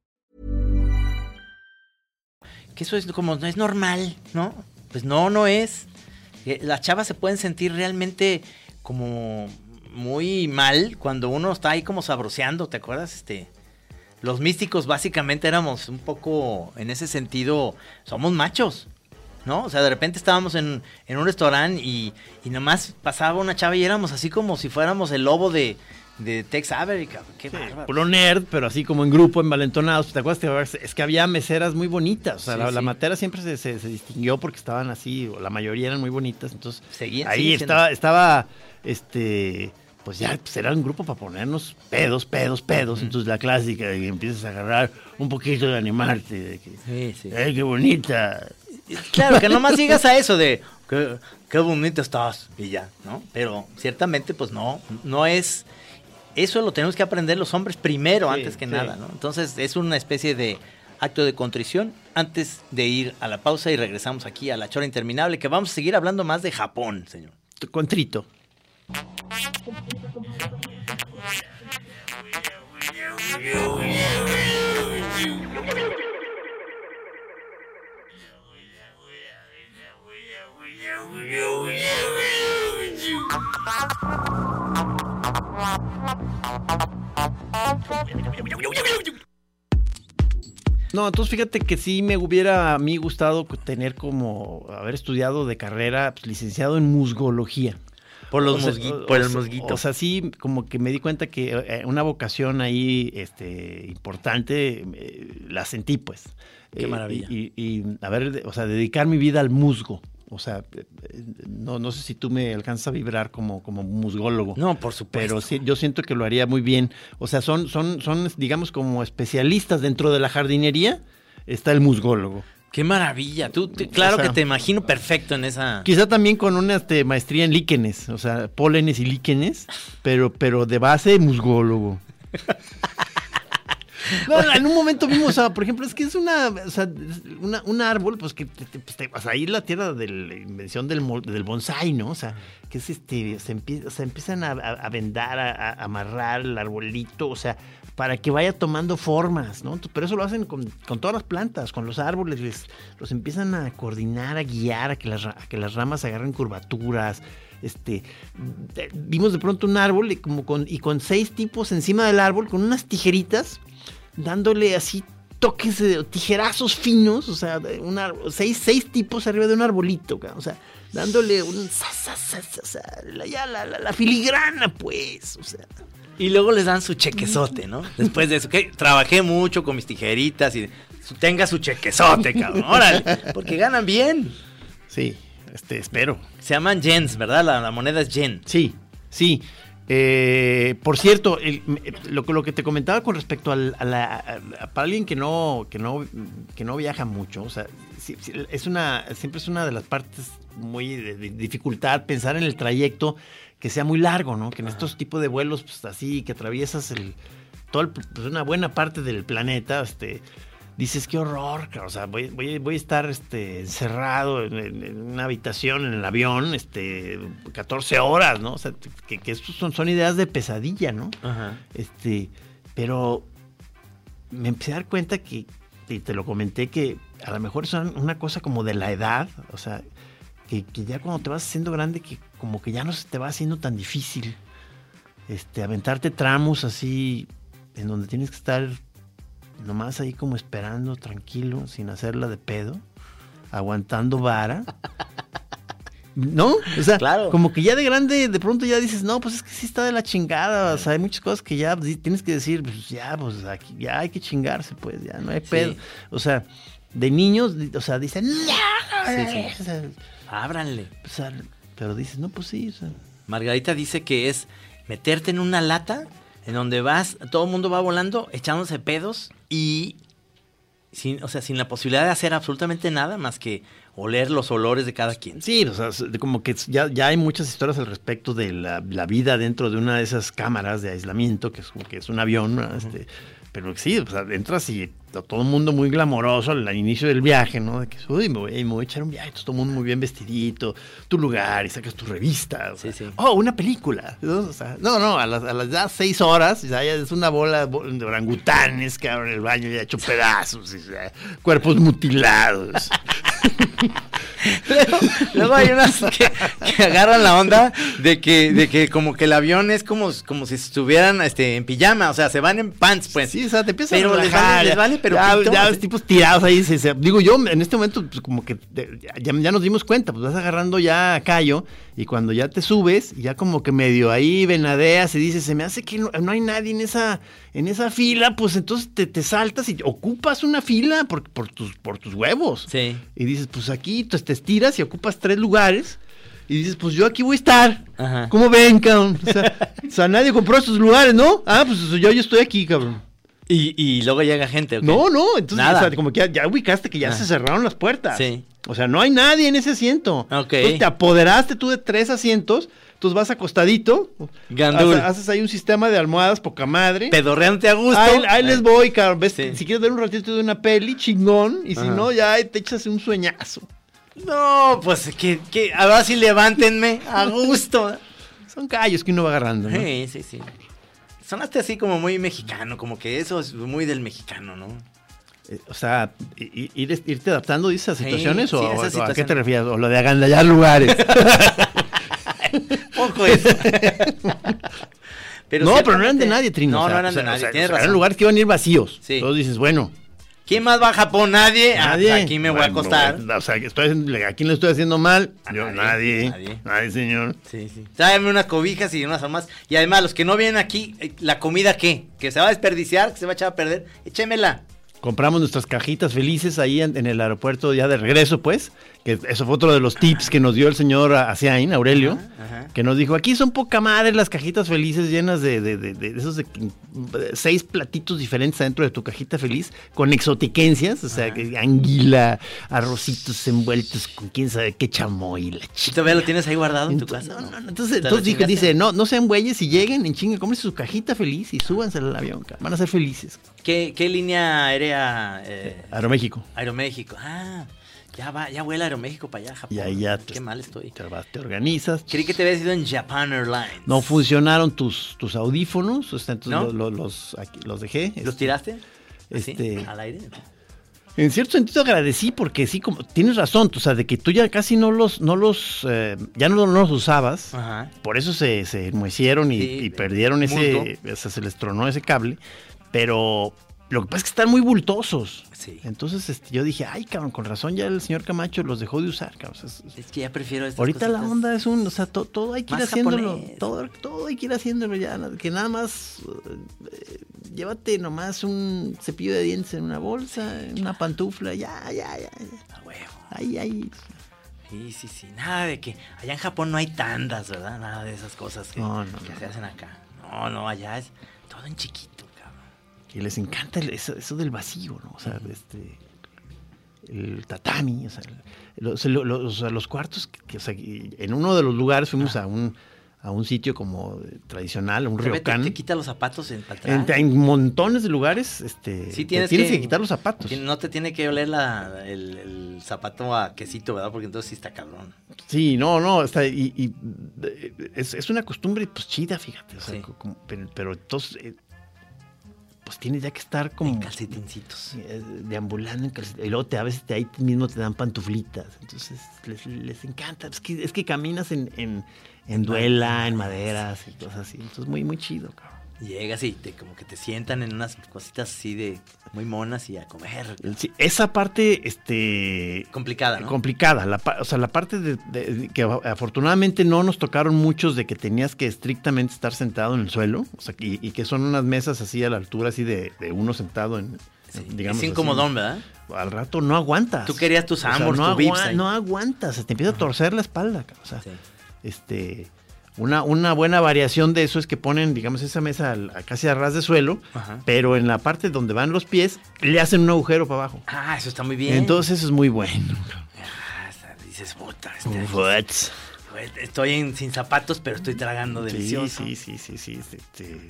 Que eso es como no es normal, ¿no? Pues no, no es. Eh, Las chavas se pueden sentir realmente como muy mal cuando uno está ahí como sabroseando, ¿te acuerdas? Este, los místicos básicamente éramos un poco, en ese sentido, somos machos, ¿no? O sea, de repente estábamos en, en un restaurante y, y nomás pasaba una chava y éramos así como si fuéramos el lobo de, de Tex Avery, cabrón. Qué bárbaro. Puro nerd, pero así como en grupo, envalentonados. ¿Te acuerdas que es que había meseras muy bonitas? O sea, Sí, la, la sí. matera siempre se, se- se distinguió porque estaban así, o la mayoría eran muy bonitas. Entonces, Seguían- ahí siendo. estaba, estaba, este, pues ya, pues era un grupo para ponernos pedos, pedos, pedos. Entonces, la clásica, y empiezas a agarrar un poquito de animarte. De que, Sí, sí. ¡Ay, qué bonita! Claro, que nomás llegas a eso de qué, qué bonita estás y ya, ¿no? Pero ciertamente, pues no, no es. Eso lo tenemos que aprender los hombres primero, Sí, antes que sí. nada, ¿no? Entonces es una especie de acto de contrición antes de ir a la pausa y regresamos aquí a la chora interminable, que vamos a seguir hablando más de Japón, señor. Contrito. [LAUGHS] No, entonces fíjate que sí me hubiera a mí gustado tener como haber estudiado de carrera pues, licenciado en musgología. Por los O sea, musgui- por el o sea- musguito. O sea, sí, como que me di cuenta que eh, una vocación ahí este, importante eh, la sentí, pues. Qué maravilla. Y, y- y, a ver, o sea, dedicar mi vida al musgo. O sea, eh, eh, no, no sé si tú me alcanzas a vibrar como, como musgólogo. No, por supuesto. Pero sí, yo siento que lo haría muy bien. O sea, son, son, son, digamos, como especialistas dentro de la jardinería. Está el musgólogo. Qué maravilla. Tú, te- claro O sea- que te imagino perfecto en esa. Quizá también con una este, maestría en líquenes, o sea, pólenes y líquenes, pero, pero de base musgólogo. [LAUGHS] No, en un momento vimos, o sea, por ejemplo, es que es una, un árbol, pues que te- o sea, ahí la tierra de la invención del, del bonsai, ¿no? O sea, que es este, se, empie- o sea, empiezan a, a- a vendar, a, a amarrar el arbolito, o sea, para que vaya tomando formas, ¿no? Pero eso lo hacen con, todas las plantas, con los árboles, les- los empiezan a coordinar, a guiar, a que las, a ramas agarren curvaturas. Este, de- vimos de pronto un árbol con, y con seis tipos encima del árbol, con unas tijeritas, dándole así toques de tijerazos finos, o sea, de un árbol- seis, seis tipos arriba de un arbolito, ca- o sea, dándole un ya la, la- la filigrana, pues, o sea. Y luego les dan su chequezote, ¿no? [LAUGHS] Después de eso, que trabajé mucho con mis tijeritas y su- tenga su chequezote, cabrón. Órale, porque ganan bien. Sí, este, espero. Se llaman yens, ¿verdad? La, la moneda es yen. Sí, sí. Eh, por cierto, el- lo, que- lo que te comentaba con respecto al- a, la, a- para alguien que no, que no, que no viaja mucho, o sea, sí- sí, es una, siempre es una de las partes muy de, de dificultad pensar en el trayecto que sea muy largo, ¿no? Que en estos tipos de vuelos, pues así, que atraviesas el, todo el- pues, una buena parte del planeta, este, dices qué horror, o sea, voy, voy, voy a estar este, encerrado en, una habitación en el avión, este, 14 horas, ¿no? O sea, que, que estos son, son ideas de pesadilla, ¿no? Ajá. Este, pero me empecé a dar cuenta que, y te lo comenté, que a lo mejor es una- una cosa como de la edad, o sea, que, que ya cuando te vas haciendo grande, que como que ya no se te va haciendo tan difícil, este, aventarte tramos así, en donde tienes que estar nomás ahí como esperando, tranquilo, sin hacerla de pedo, aguantando vara. [LAUGHS] ¿No? O sea, Claro. como que ya de grande, de pronto ya dices, no, pues es que sí está de la chingada. O sea, hay muchas cosas que ya tienes que decir, pues ya, pues aquí, ya hay que chingarse, pues, ya no hay pedo. O sea, de niños, o sea, dicen, no, Sí, sí. o sea, Ábranle. o sea, pero dices, no, pues sí, o sea, Margarita dice que es meterte en una lata en donde vas, todo el mundo va volando, echándose pedos y sin, o sea, sin la posibilidad de hacer absolutamente nada más que oler los olores de cada quien. Sí, o sea, como que ya, ya hay muchas historias al respecto de la, la vida dentro de una de esas cámaras de aislamiento, que es como que es un avión, ¿no? este, pero sí, o sea, entras y todo el mundo muy glamoroso al, inicio del viaje, ¿no? De que, uy, me voy, me voy a echar un viaje, entonces todo el mundo muy bien vestidito, tu lugar y sacas tu revista. o Sí, sí. Oh, una película. ¿no? O sea, no, no, a las, a las ya seis horas, ya es una bola bo- de orangutanes que abren el baño ya hecho pedazos, y, ya, cuerpos mutilados. [LAUGHS] Luego hay unas que, que agarran la onda de que, de que como que el avión es como, como si estuvieran este, en pijama, o sea, se van en pants, pues. Sí, o sea, te empiezas Pero a les relajar, vale- les ya- vale, pero ya, pito. ya los tipos tirados ahí. se- se- digo yo, en este momento, pues como que te- ya, ya nos dimos cuenta, pues vas agarrando ya a callo y cuando ya te subes, ya como que medio ahí venadeas y dices, se me hace que no, no hay nadie en esa, en esa fila, pues entonces te, te saltas y ocupas una fila por, por, tus, por tus huevos. Sí. Y dices, pues aquí entonces te estiras y ocupas tres lugares. Y dices, pues yo aquí voy a estar. Ajá. ¿Cómo ven, cabrón? O sea, [LAUGHS] o sea, nadie compró estos lugares, ¿no? Ah, pues yo, yo estoy aquí, cabrón. Y, y luego llega gente. No, no, entonces, Nada. o sea, como que ya, ya ubicaste que ya se cerraron las puertas. Sí. O sea, no hay nadie en ese asiento. Ok. Entonces te apoderaste tú de tres asientos, entonces vas acostadito. Gandul. Haces, haces ahí un sistema de almohadas, poca madre. Pedorreante a gusto. Ahí, ahí les voy, cabrón. ¿Ves? Sí. Si quieres ver un ratito de una peli, chingón. Y si Ajá. no, ya te echas un sueñazo. No, pues que, que ahora sí levántenme a gusto. Son callos que uno va agarrando, ¿no? Sí, sí, sí. Sonaste así como muy mexicano, como que eso es muy del mexicano, ¿no? Eh, O sea, ir- irte adaptando dices, a situaciones sí, o, a o qué te refieres? O lo de agandallar lugares. [LAUGHS] Poco eso. [LAUGHS] no, pero no eran de nadie, Trino. No, o sea, no eran de nadie. o sea, tienes o sea, razón. Eran lugares que iban a ir vacíos. Sí. Entonces dices, bueno. ¿Quién más va a Japón? Nadie. Ah, Nadie. aquí me voy a acostar. O sea, estoy ¿a quién le estoy haciendo mal? A Yo, nadie, nadie. nadie. Nadie, señor. Sí, sí. Tráeme unas cobijas y unas armas. Y además, los que no vienen aquí, eh, ¿la comida qué? ¿Que se va a desperdiciar? ¿Que se va a echar a perder? Échemela. Compramos nuestras cajitas felices ahí en, en el aeropuerto ya de regreso, pues. Que eso fue otro de los tips que nos dio el señor Asiain, Aurelio. Ajá. Que nos dijo, aquí son poca madre las cajitas felices llenas de, de- de- de esos seis platitos diferentes dentro de tu cajita feliz, con exotiquencias, o sea, que anguila, arrocitos envueltos con quién sabe qué chamoy, la ¿Y chica. todavía lo tienes ahí guardado en tu casa? no, no, no, entonces, ¿Te la entonces dijo, dice, no, no sean güeyes y lleguen en chinga, cómprense su cajita feliz y súbanse al avión, van a ser felices. ¿Qué, qué línea aérea? Eh, Aeroméxico. Aeroméxico. Ah, ya va, ya vuela Aeroméxico para allá, Japón. Y ahí ya te, Qué mal estoy. te, organizas. Creí que te habías ido en Japan Airlines. No funcionaron tus, tus audífonos, entonces los, aquí- los dejé. ¿Los este, tiraste? ¿Así? este- ¿Al aire? En cierto sentido agradecí porque sí, como tienes razón, o sea, de que tú ya casi no los, no los, eh, ya no, no los usabas. Ajá. Por eso se, se enmohecieron y, Sí, y perdieron ese, o sea, se les tronó ese cable. Pero lo que pasa es que están muy bultosos. Sí. Entonces este, yo dije, ay, cabrón, con razón ya el señor Camacho los dejó de usar, cabrón. O sea, es- Es que ya prefiero estas Ahorita la onda es un, o sea, to- todo hay que ir haciéndolo. japonés. Todo, todo hay que ir haciéndolo ya. Que nada más eh, llévate nomás un cepillo de dientes en una bolsa, en una pantufla, ya, ya, ya. ya. A huevo. Ahí, ahí. Sí, sí, sí. Nada de que allá en Japón no hay tandas, ¿verdad? Nada de esas cosas que, No, no, que no. se hacen acá. No, no, allá es todo en chiquito, Y les encanta eso, eso del vacío, ¿no? O sea, este. El tatami, o sea, los, lo- lo- o sea, los cuartos, que, que, o sea, en uno de los lugares fuimos a un, a un sitio como tradicional, un Te, te, ryokan. te quita los zapatos en En, en montones de lugares, este, Sí, te tienes, que, que, quitar los zapatos. que No te tiene que oler la, el, el zapato a quesito, ¿verdad? Porque entonces sí está cabrón. Sí, no, no, está, y, y, es, es una costumbre pues chida, fíjate. o sea, Sí. co- como- pero, pero entonces, eh, pues tienes ya que estar como En calcetincitos. eh, deambulando en calcetines. Y luego te, a veces te, ahí mismo te dan pantuflitas. Entonces les, les encanta. Es que, es que caminas en, en, en duela, en maderas y cosas así. Entonces muy, muy chido, cabrón. Llegas y te, como que te sientan en unas cositas así de muy monas y a comer. Sí, esa parte, este... Complicada, ¿no? complicada. La, o sea, la parte de, de- que afortunadamente no nos tocaron muchos de que tenías que estrictamente estar sentado en el suelo. O sea, y, y que son unas mesas así a la altura así de, de uno sentado en, Sí, digamos es incomodón, ¿verdad? Al rato no aguantas. Tú querías tus O sea, no, tu ahí. no aguantas. Se te empieza a torcer la espalda. O sea, Sí. este... Una, una buena variación de eso es que ponen, digamos, esa mesa a casi a ras de suelo, Ajá. pero en la parte donde van los pies le hacen un agujero para abajo. Ah, eso está muy bien. Entonces eso es muy bueno. Ah, dices, puta, este, What? estoy en- sin zapatos, pero estoy tragando Sí, delicioso. sí, sí, sí, sí. este,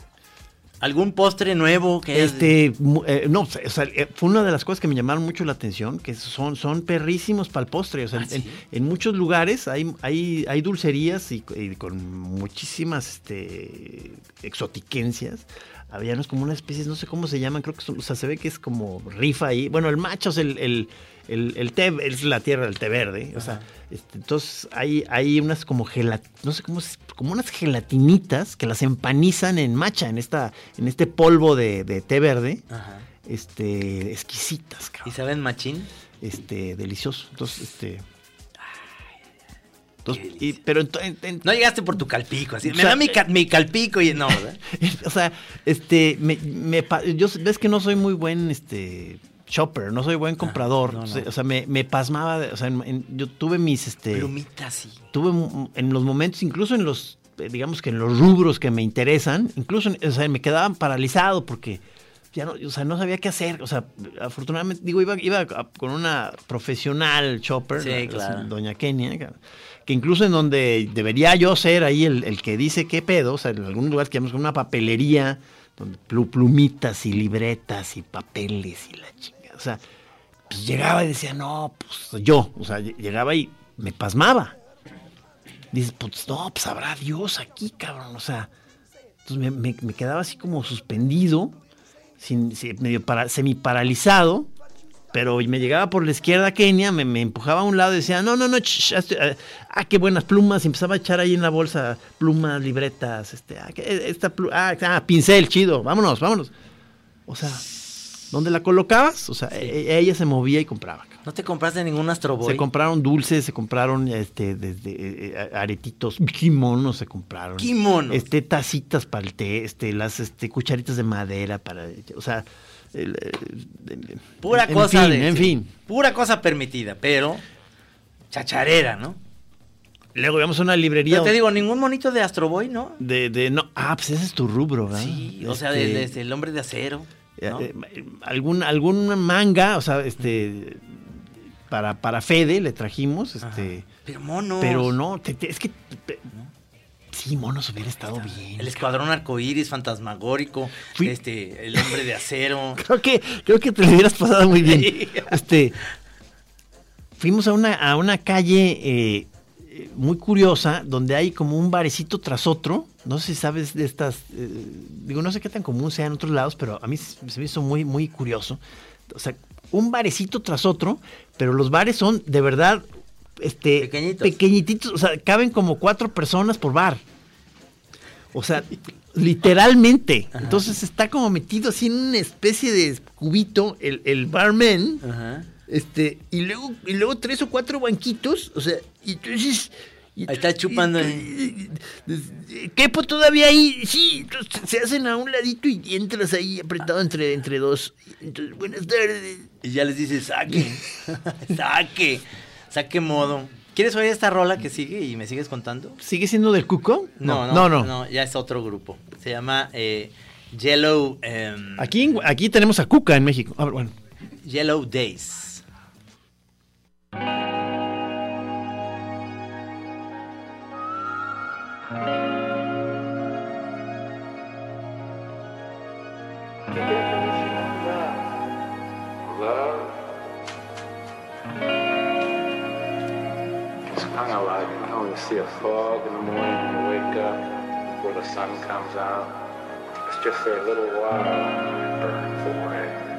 ¿Algún postre nuevo que Este, eh, no, o sea, eh, fue una de las cosas que me llamaron mucho la atención, que son, son perrísimos para el postre. O sea, Ah, en, ¿sí? en muchos lugares hay, hay, hay dulcerías y, y con muchísimas este, exotiquencias. Había como una especie, no sé cómo se llaman, creo que son- o sea, se ve que es como rifa ahí. Bueno, el macho es el, el, el, el té, es la tierra del té verde. O sea, este, entonces hay, hay unas como gelat, no sé cómo es, como unas gelatinitas que las empanizan en macha, en esta, en este polvo de, de té verde. Ajá. Este, exquisitas, ¿Y cabrón. saben machín? Este, delicioso. Entonces, este. entonces, y- pero ento- en- en- No llegaste por tu calpico, así. O Me da mi, ca- mi calpico y no, ¿verdad? [LAUGHS] o sea, este, me, yo ves que no soy muy buen, este, shopper, no soy buen comprador. no, no. O sea, o sea, me, me pasmaba, o sea, en- en- yo tuve mis, este, Plumitas, sí. tuve en los momentos, incluso en los, eh, digamos que en los rubros que me interesan, incluso, o sea, me quedaban paralizado porque ya no, o sea, no sabía qué hacer. O sea, afortunadamente, digo, iba, iba a- con una profesional shopper, Sí, claro. doña Kenia, que, que incluso en donde debería yo ser ahí el, el que dice qué pedo, o sea, en algún lugar que llamamos una papelería, donde plu- plumitas y libretas y papeles y la chingada. O sea, pues llegaba y decía, no, pues yo, o sea, ll- llegaba y me pasmaba. Dices, pues no, pues habrá Dios aquí, cabrón, o sea. Entonces me, quedaba así como suspendido, medio para, semi-paralizado, pero me llegaba por la izquierda Kenia, me, me empujaba a un lado y decía, no, no, no, ah, ah, qué buenas plumas, y empezaba a echar ahí en la bolsa plumas, libretas, este, ah, esta ah, ah, pincel, chido, vámonos, vámonos. O sea, ¿dónde la colocabas? O sea, e- ella se movía y compraba. ¿No te compraste ningún Astro Boy? Se compraron dulces, se compraron este desde eh, eh, aretitos, kimonos se compraron. Kimonos. Este tacitas para el té, este las este cucharitas de madera para, o sea, el, eh, el- Pura en cosa fin, de. en sí, fin. Pura cosa permitida, pero. Chacharera, ¿no? Luego íbamos a una librería Yo te digo, ningún monito de Astro Boy, ¿no? de, de no, ah, pues ese es tu rubro, ¿verdad? Sí, o sea, Este, del- el hombre de acero. ¿No? eh, eh, algún algún manga, o sea, este para para Fede le trajimos este Pero monos. pero no, te- te- es que te- sí, monos hubiera estado bien. El escuadrón arcoíris, fantasmagórico, Fui- este, el hombre de acero. [LAUGHS] Creo que, creo que te lo hubieras pasado muy bien. [LAUGHS] Este, fuimos a una, a una calle eh, eh, muy curiosa donde hay como un barecito tras otro. No sé si sabes de estas, eh, digo, no sé qué tan común sea en otros lados, pero a mí se me hizo muy, muy curioso. O sea, un barecito tras otro, pero los bares son de verdad este, Pequeñitos. pequeñititos, o sea, caben como cuatro personas por bar. O sea, [LAUGHS] literalmente. Entonces está como metido así en una especie de cubito el, el barman. Ajá. Este, y luego, y luego tres o cuatro banquitos. O sea, y entonces. y- Ahí está chupando. ¿Qué pues todavía ahí? Sí, entonces se hacen a un ladito y entras ahí apretado entre, entre dos. Entonces, buenas tardes. Y ya les dice, saque, [LAUGHS] saque, saque modo. ¿Quieres oír esta rola que sigue y me sigues contando? ¿Sigue siendo del cuco? No, no, no, ya es otro grupo. Se llama eh, Yellow, em, Aquí, aquí tenemos a Cuca en México. A ver, bueno. Yellow Days. See a fog in the morning when you wake up before the sun comes out. It's just for a little while and it burns away.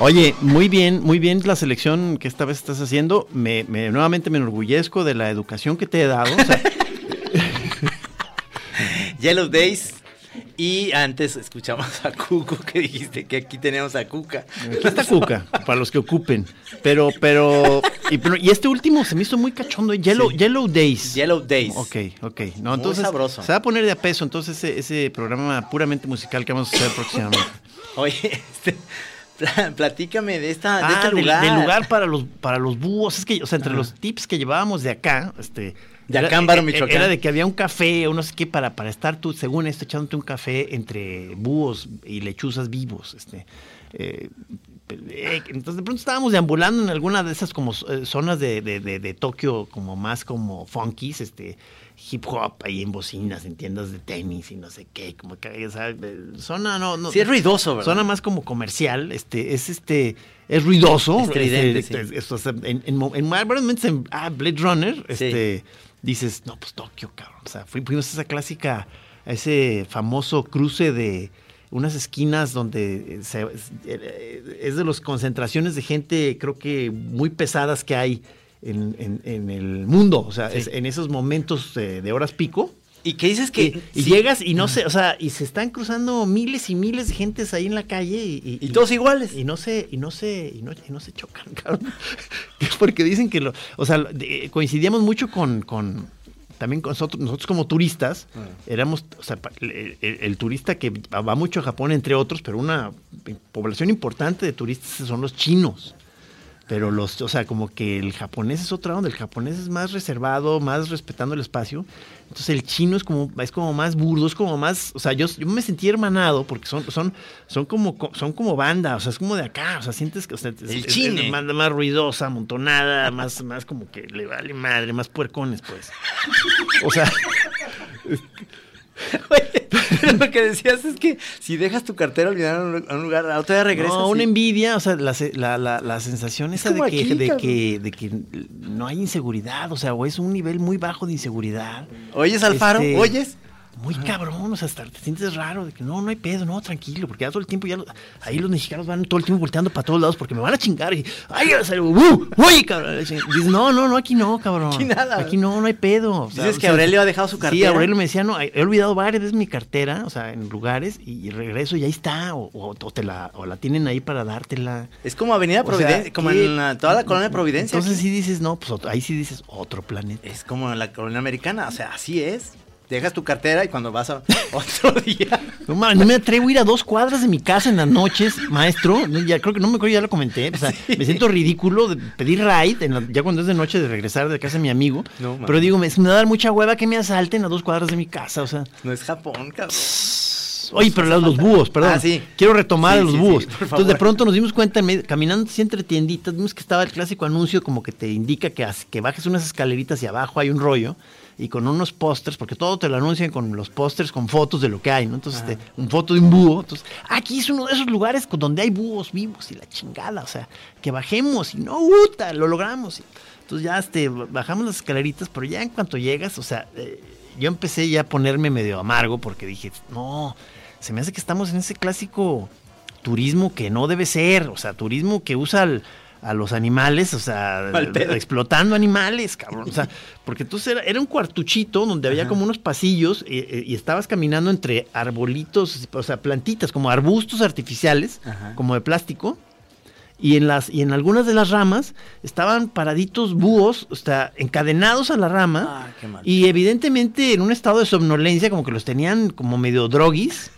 Oye, muy bien, muy bien la selección que esta vez estás haciendo. Me, me- nuevamente me enorgullezco de la educación que te he dado. O sea, [LAUGHS] Yellow Days. Y antes escuchamos a Cuco que dijiste que aquí tenemos a Cuca. aquí está Cuca, para los que ocupen. Pero, pero, y, pero- y este último se me hizo muy cachondo. ¿eh? Yellow, Sí. Yellow Days. Yellow Days. Ok, ok. No, Muy sabroso. se va a poner de a peso entonces ese, ese programa puramente musical que vamos a hacer próximamente. Oye, este, pla- platícame de, esta, de Ah, este lugar. Del, lugar para los, para los búhos. Es que, o sea, entre los tips que llevábamos de acá, este. De era- Acámbaro, eh, Michoacán. Era de que había un café o no sé qué para, para estar tú, según esto, echándote un café entre búhos y lechuzas vivos. Este. eh, eh, entonces de pronto estábamos deambulando en alguna de esas como eh, zonas de, de, de- de Tokio como más como funkies, este hip hop ahí en bocinas, en tiendas de tenis y no sé qué, como que o sea, zona no, no Sí, es ruidoso, ¿verdad? Zona más como comercial, este, es este, es ruidoso. Estridente, este, sí. es- o sea, en, en, en en ah, Blade Runner, este, dices, no, pues Tokio, cabrón. O sea, fui- fuimos a esa clásica, a ese famoso cruce de unas esquinas donde eh, se- es, eh, es de las concentraciones de gente, creo que muy pesadas que hay en, en- en el mundo. O sea, Sí. es- en esos momentos eh, de horas pico. Y que dices que. Y, y sí, llegas y no sé, o sea, y se están cruzando miles y miles de gentes ahí en la calle y, Y todos iguales. Y no se, y no se, y no, y no se chocan, [LAUGHS] cabrón. [LAUGHS] Porque dicen que lo, o sea, de- coincidíamos mucho con, con también con nosotros, nosotros como turistas, Ah. éramos, o sea, el, el- el turista que va mucho a Japón, entre otros, pero una población importante de turistas son los chinos. Pero los, o sea, como que el japonés es otra onda, el japonés es más reservado, más respetando el espacio. Entonces el chino es como, es como más burdo, es como más, o sea, yo, yo me sentí hermanado porque son, son, son como, son como banda, o sea, es como de acá, o sea, sientes que, o sea, es- El es- es más, más ruidosa, amontonada, más, más como que le vale madre, más puercones, pues. O sea, [LAUGHS] Pero lo que decías es que si dejas tu cartera olvidada en un- lugar, a otro día regresas. No, una y- envidia, o sea, la, la, la, la sensación esa de que, aquí, de, que, de que no hay inseguridad, o sea, o es un nivel muy bajo de inseguridad. ¿Oyes, Alfaro? Este, ¿Oyes? Muy cabrón, o sea, hasta te sientes raro, de que no, no hay pedo, no, tranquilo, porque ya todo el tiempo ya, lo- ahí los mexicanos van todo el tiempo volteando para todos lados porque me van a chingar y, ay, ¡uh! ¡Uy, cabrón! Dices, no, no, no, aquí no, cabrón. Aquí nada. Aquí no, no hay pedo. o sea, Dices o que Aurelio ha dejado su Sí, cartera. Aurelio me decía, no, he olvidado varias veces mi cartera, o sea, en lugares, y, y regreso y ahí está, o, o- o te la, o la tienen ahí para dártela. Es como Avenida sea, Providencia, como en la- toda la colonia de Providencia. Entonces sí dices, no, pues ahí sí dices otro planeta. Es como en la colonia americana, o sea, así es. Dejas tu cartera y cuando vas a [LAUGHS] otro día. No, man, no me atrevo a ir a dos cuadras de mi casa en las noches, maestro. Ya creo que no me acuerdo, ya lo comenté. O sea, me siento ridículo de pedir ride, en la- ya cuando es de noche, de regresar de casa de mi amigo. No, pero digo, me, me va a dar mucha hueva que me asalten a dos cuadras de mi casa. O sea, No es Japón, cabrón. oye, pero los, los búhos, perdón. Ah, sí. Quiero retomar Sí, los sí, búhos. Entonces, de pronto nos dimos cuenta, caminando así entre tienditas, vimos que estaba el clásico anuncio como que te indica que, que bajes unas escaleritas y abajo hay un rollo. Y con unos pósters, porque todo te lo anuncian con los pósters, con fotos de lo que hay, ¿no? Entonces, este, un foto de un búho. Entonces, aquí es uno de esos lugares donde hay búhos vivos y la chingada. O sea, que bajemos y no, puta, lo logramos. Entonces ya este, bajamos las escaleritas, pero ya en cuanto llegas, o sea, eh, yo empecé ya a ponerme medio amargo porque dije, no, se me hace que estamos en ese clásico turismo que no debe ser, o sea, turismo que usa al- a los animales, o sea, explotando animales, cabrón. O sea, [LAUGHS] porque entonces era, era un cuartuchito donde había como unos pasillos eh, eh, y estabas caminando entre arbolitos, o sea, plantitas, como arbustos artificiales, Ajá. como de plástico. Y en, las, y en algunas de las ramas estaban paraditos búhos, o sea, encadenados a la rama. Ah, qué mal. Y evidentemente en un estado de somnolencia, como que los tenían como medio droguis.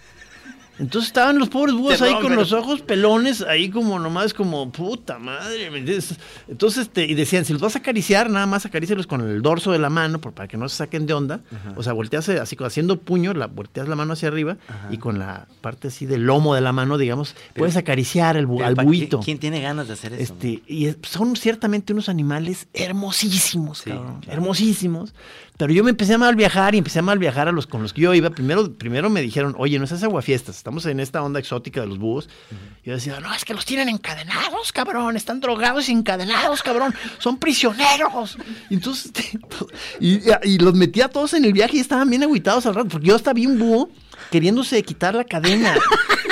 Entonces estaban los pobres búhos ahí con pero- los ojos pelones, ahí como nomás como puta madre. ¿me entiendes? Entonces, este, y decían, si los vas a acariciar, nada más acarícialos con el dorso de la mano, por- para que no se saquen de onda. O sea, volteas eh, así, haciendo puño, la, volteas la mano hacia arriba y con la parte así del lomo de la mano, digamos, puedes acariciar el Pero al ¿pa' buito. ¿Quién tiene ganas de hacer eso? Este, y es- son ciertamente unos animales hermosísimos, Sí, cabrón, claro. hermosísimos. Pero yo me empecé a mal viajar y empecé a mal viajar a los con los que yo iba. Primero, primero me dijeron, oye, no es aguafiestas, estamos en esta onda exótica de los búhos. Yo decía, no, es que los tienen encadenados, cabrón, están drogados y encadenados, cabrón, son prisioneros. Y entonces, [LAUGHS] y, y los metí a todos en el viaje y estaban bien agüitados al rato, porque yo vi un búho queriéndose quitar la cadena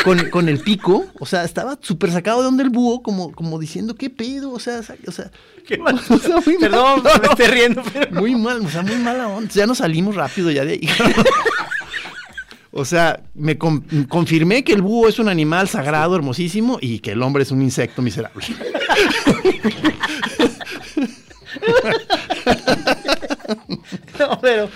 con, con el pico, o sea, estaba súper sacado de donde el búho, como, como diciendo, ¿qué pedo? O sea, o sea, Qué mal. [LAUGHS] o sea, muy. Perdón, me estoy riendo, pero... Muy mal, o sea, muy mala onda. Ya nos salimos rápido ya de ahí. [LAUGHS] O sea, me con- confirmé que el búho es un animal sagrado, hermosísimo, y que el hombre es un insecto miserable. [LAUGHS] No, pero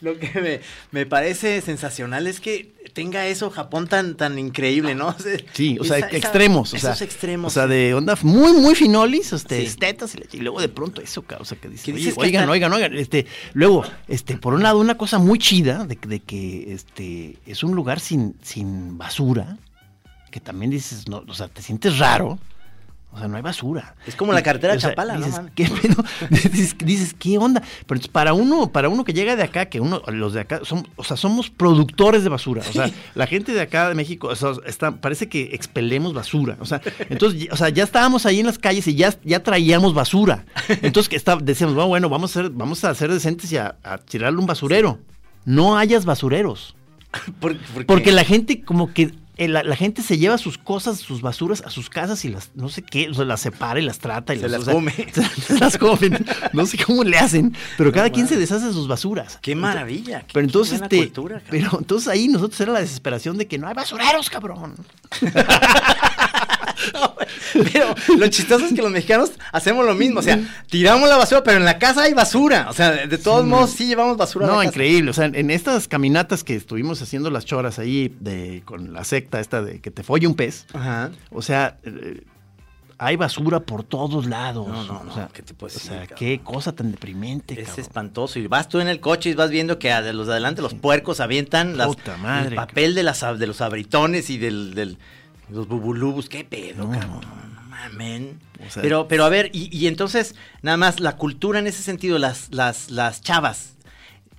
lo que me, me parece sensacional es que tenga eso Japón tan, tan increíble, ¿no? O [LAUGHS] sea, Sí, o sea, esa- esa- extremos. O sea, esos extremos. O sea, de onda muy, muy finolis, este, Sí. estetas, y, luego de pronto eso, ca- o sea, que dices, oye, dices que oigan, oigan, oigan, este, luego, este, por un lado, una cosa muy chida de, de que, este, es un lugar sin, sin basura, que también dices, no, o sea, te sientes raro. O sea, no hay basura. Es como la carretera sea, Chapala, ¿no, dices, man? ¿qué pedo? [LAUGHS] dices, dices, ¿qué onda? Pero entonces, para uno, para uno que llega de acá, que uno, los de acá, son, o sea, somos productores de basura. O sea, la gente de acá de México, o sea, está, parece que expelemos basura. O sea, entonces, o sea, ya estábamos ahí en las calles y ya, ya traíamos basura. Entonces, que está, decíamos, bueno, bueno, vamos a ser, vamos a ser decentes y a, a tirarle un basurero. No hayas basureros. [LAUGHS] ¿Por- por qué? Porque la gente, como que la, la gente se lleva sus cosas, sus basuras a sus casas y las, no sé qué, o sea, las separa y las trata y Se las o sea, come. [LAUGHS] Se las comen. No sé cómo le hacen, pero cada quien se deshace de sus basuras. Qué maravilla. qué- Pero entonces, qué buena este, cultura, pero entonces ahí nosotros era la desesperación de que no hay basureros, cabrón. [LAUGHS] Pero lo chistoso es que los mexicanos hacemos lo mismo. O sea, tiramos la basura, pero en la casa hay basura. O sea, de todos modos, sí llevamos basura a No, la casa. increíble. O sea, en estas caminatas que estuvimos haciendo las choras ahí de, con la secta esta de que te folle un pez, Ajá. o sea, eh, hay basura por todos lados. No, no, no, O sea, ¿qué te puedo o decir, sea, cabrón? qué cosa tan deprimente, Es cabrón. espantoso. Y vas tú en el coche y vas viendo que a de los de adelante los puercos avientan las, madre, el papel de, las, de los abritones y del, del- los bubulubus. ¿Qué pedo, No. cabrón? No mamen. O sea, pero, pero a ver, y, y entonces, nada más, la cultura en ese sentido, las, las, las chavas,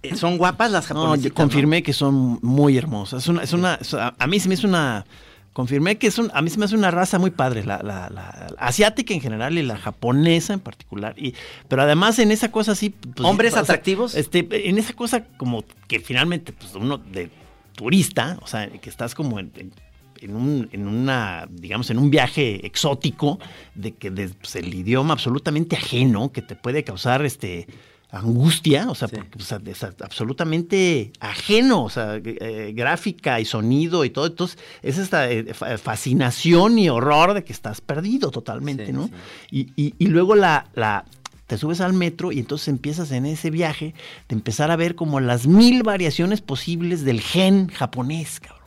Eh, ¿Son guapas las No, japonesas? yo confirmé que son muy hermosas. Es una, es una, a mí se me es una, confirmé que es un, a mí se me hace una raza muy padre, la, la- la asiática en general y la japonesa en particular. Y, pero además en esa cosa así, pues, ¿Hombres sea, atractivos? este, en esa cosa como que finalmente, pues uno de turista, o sea, que estás como en, en- en un, en una, digamos, en un viaje exótico, de que de, pues, el idioma absolutamente ajeno, que te puede causar este angustia, o sea, porque o sea, es absolutamente ajeno, o sea, eh, gráfica y sonido y todo. Entonces, es esta eh, fa- fascinación y horror de que estás perdido totalmente, Sí, ¿no? sí. Y, y- y luego la, la- te subes al metro y entonces empiezas en ese viaje de empezar a ver como las mil variaciones posibles del gen japonés, cabrón.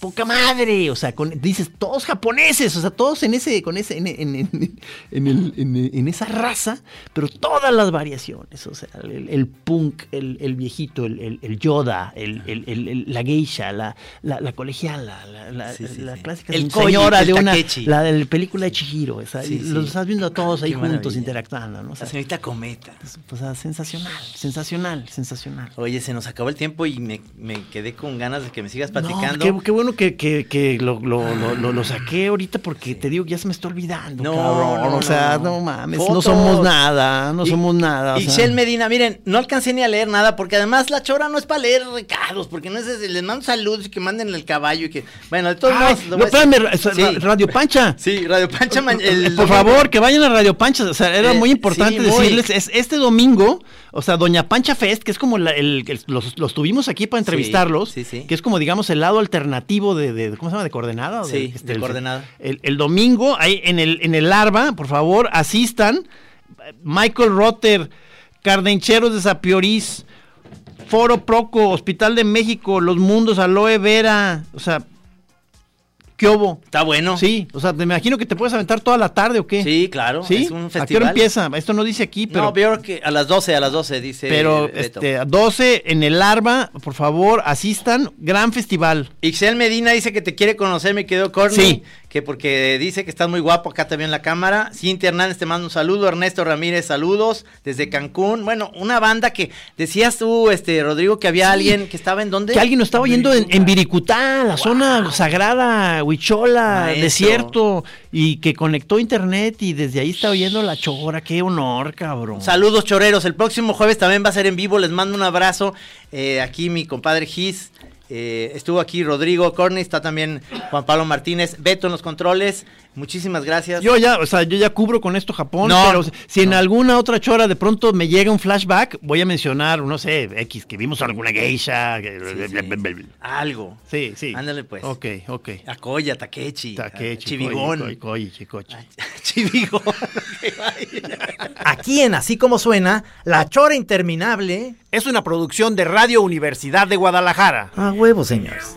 Poca madre, o sea, con- dices todos japoneses, o sea, todos en ese, con ese, en, en- en- el- esa raza, pero todas las variaciones, o sea, el, el punk, el, el viejito, el, el- Yoda, la geisha, la, la, la colegiala, la, la- Sí, sí, la sí. clásica El señora de una, Takechi. la de la película de Chihiro, los estás viendo a todos ahí Qué juntos maravilla. interactuando, ¿no? O sea, La señorita Cometa. o sea, sensacional, sensacional, sensacional. Oye, se nos acabó el tiempo y me, me quedé con ganas de que me sigas No, platicando. qué, qué bueno que, que- que lo, lo- lo- lo- lo saqué ahorita porque te digo, ya se me está olvidando. No, cabrón. no, o sea, no. no, mames, no somos nada, no Y- somos nada. o Y sea. Medina, miren, no alcancé ni a leer nada porque además la chora no es para leer recados, porque no es, es- les mando saludos y que manden el caballo y que, bueno, de todos Ay, modos. lo no, espérame, [LAUGHS] Sí. Radio Pancha. Sí, Radio Pancha. el Por favor, que vayan a Radio Pancha. O sea, era Eh, muy importante sí, decirles, es este domingo, o sea, Doña Pancha Fest, que es como la- el, el- los, los tuvimos aquí para entrevistarlos, sí. que es como, digamos, el lado alternativo de, de- ¿cómo se llama? ¿De coordenada? Sí, de el- coordenada. El, el domingo, ahí en el, en el Larva, por favor, asistan. Michael Rotter, Cardencheros de Sapiorís, Foro Proco, Hospital de México, Los Mundos, Aloe Vera, o sea, ¿qué hubo? Está bueno. Sí, o sea, me imagino que te puedes aventar toda la tarde o qué. Sí, claro. ¿Sí? Es un ¿A qué hora festival. empieza? Esto no dice aquí, pero... no, veo que a las 12, a las 12 dice. pero Beto. este, a 12 en el Larva, por favor, asistan. Gran festival. Ixel Medina dice que te quiere conocer, me quedó Corny. Sí. Que porque dice que estás muy guapo acá también en la cámara. Cintia Hernández te manda un saludo. Ernesto Ramírez, saludos desde Cancún. Bueno, una banda que decías tú, este, Rodrigo, que había alguien que estaba en dónde? Que alguien nos estaba oyendo en, en Viricutá, la zona sagrada, Huichola, Maestro. desierto, y que conectó internet y desde ahí está oyendo la chora. Qué honor, cabrón. Saludos choreros. El próximo jueves también va a ser en vivo. Les mando un abrazo. Eh, aquí mi compadre Gis. Eh, estuvo aquí Rodrigo Corny. Está también Juan Pablo Martínez. Beto en los controles. Muchísimas gracias. Yo ya, o sea, yo ya cubro con esto Japón, No, pero si en no. alguna otra chora de pronto me llega un flashback, voy a mencionar, no sé, X, que vimos alguna geisha. que- Algo. Sí, sí. Ándale pues. Ok, ok. Akoya, Takechi. Takechi, Chivigón. Koi, Koi, Chicochi. [LAUGHS] Chivigón. [LAUGHS] Aquí en Así Como Suena, La Chora Interminable Es una producción de Radio Universidad de Guadalajara. A huevo, señores.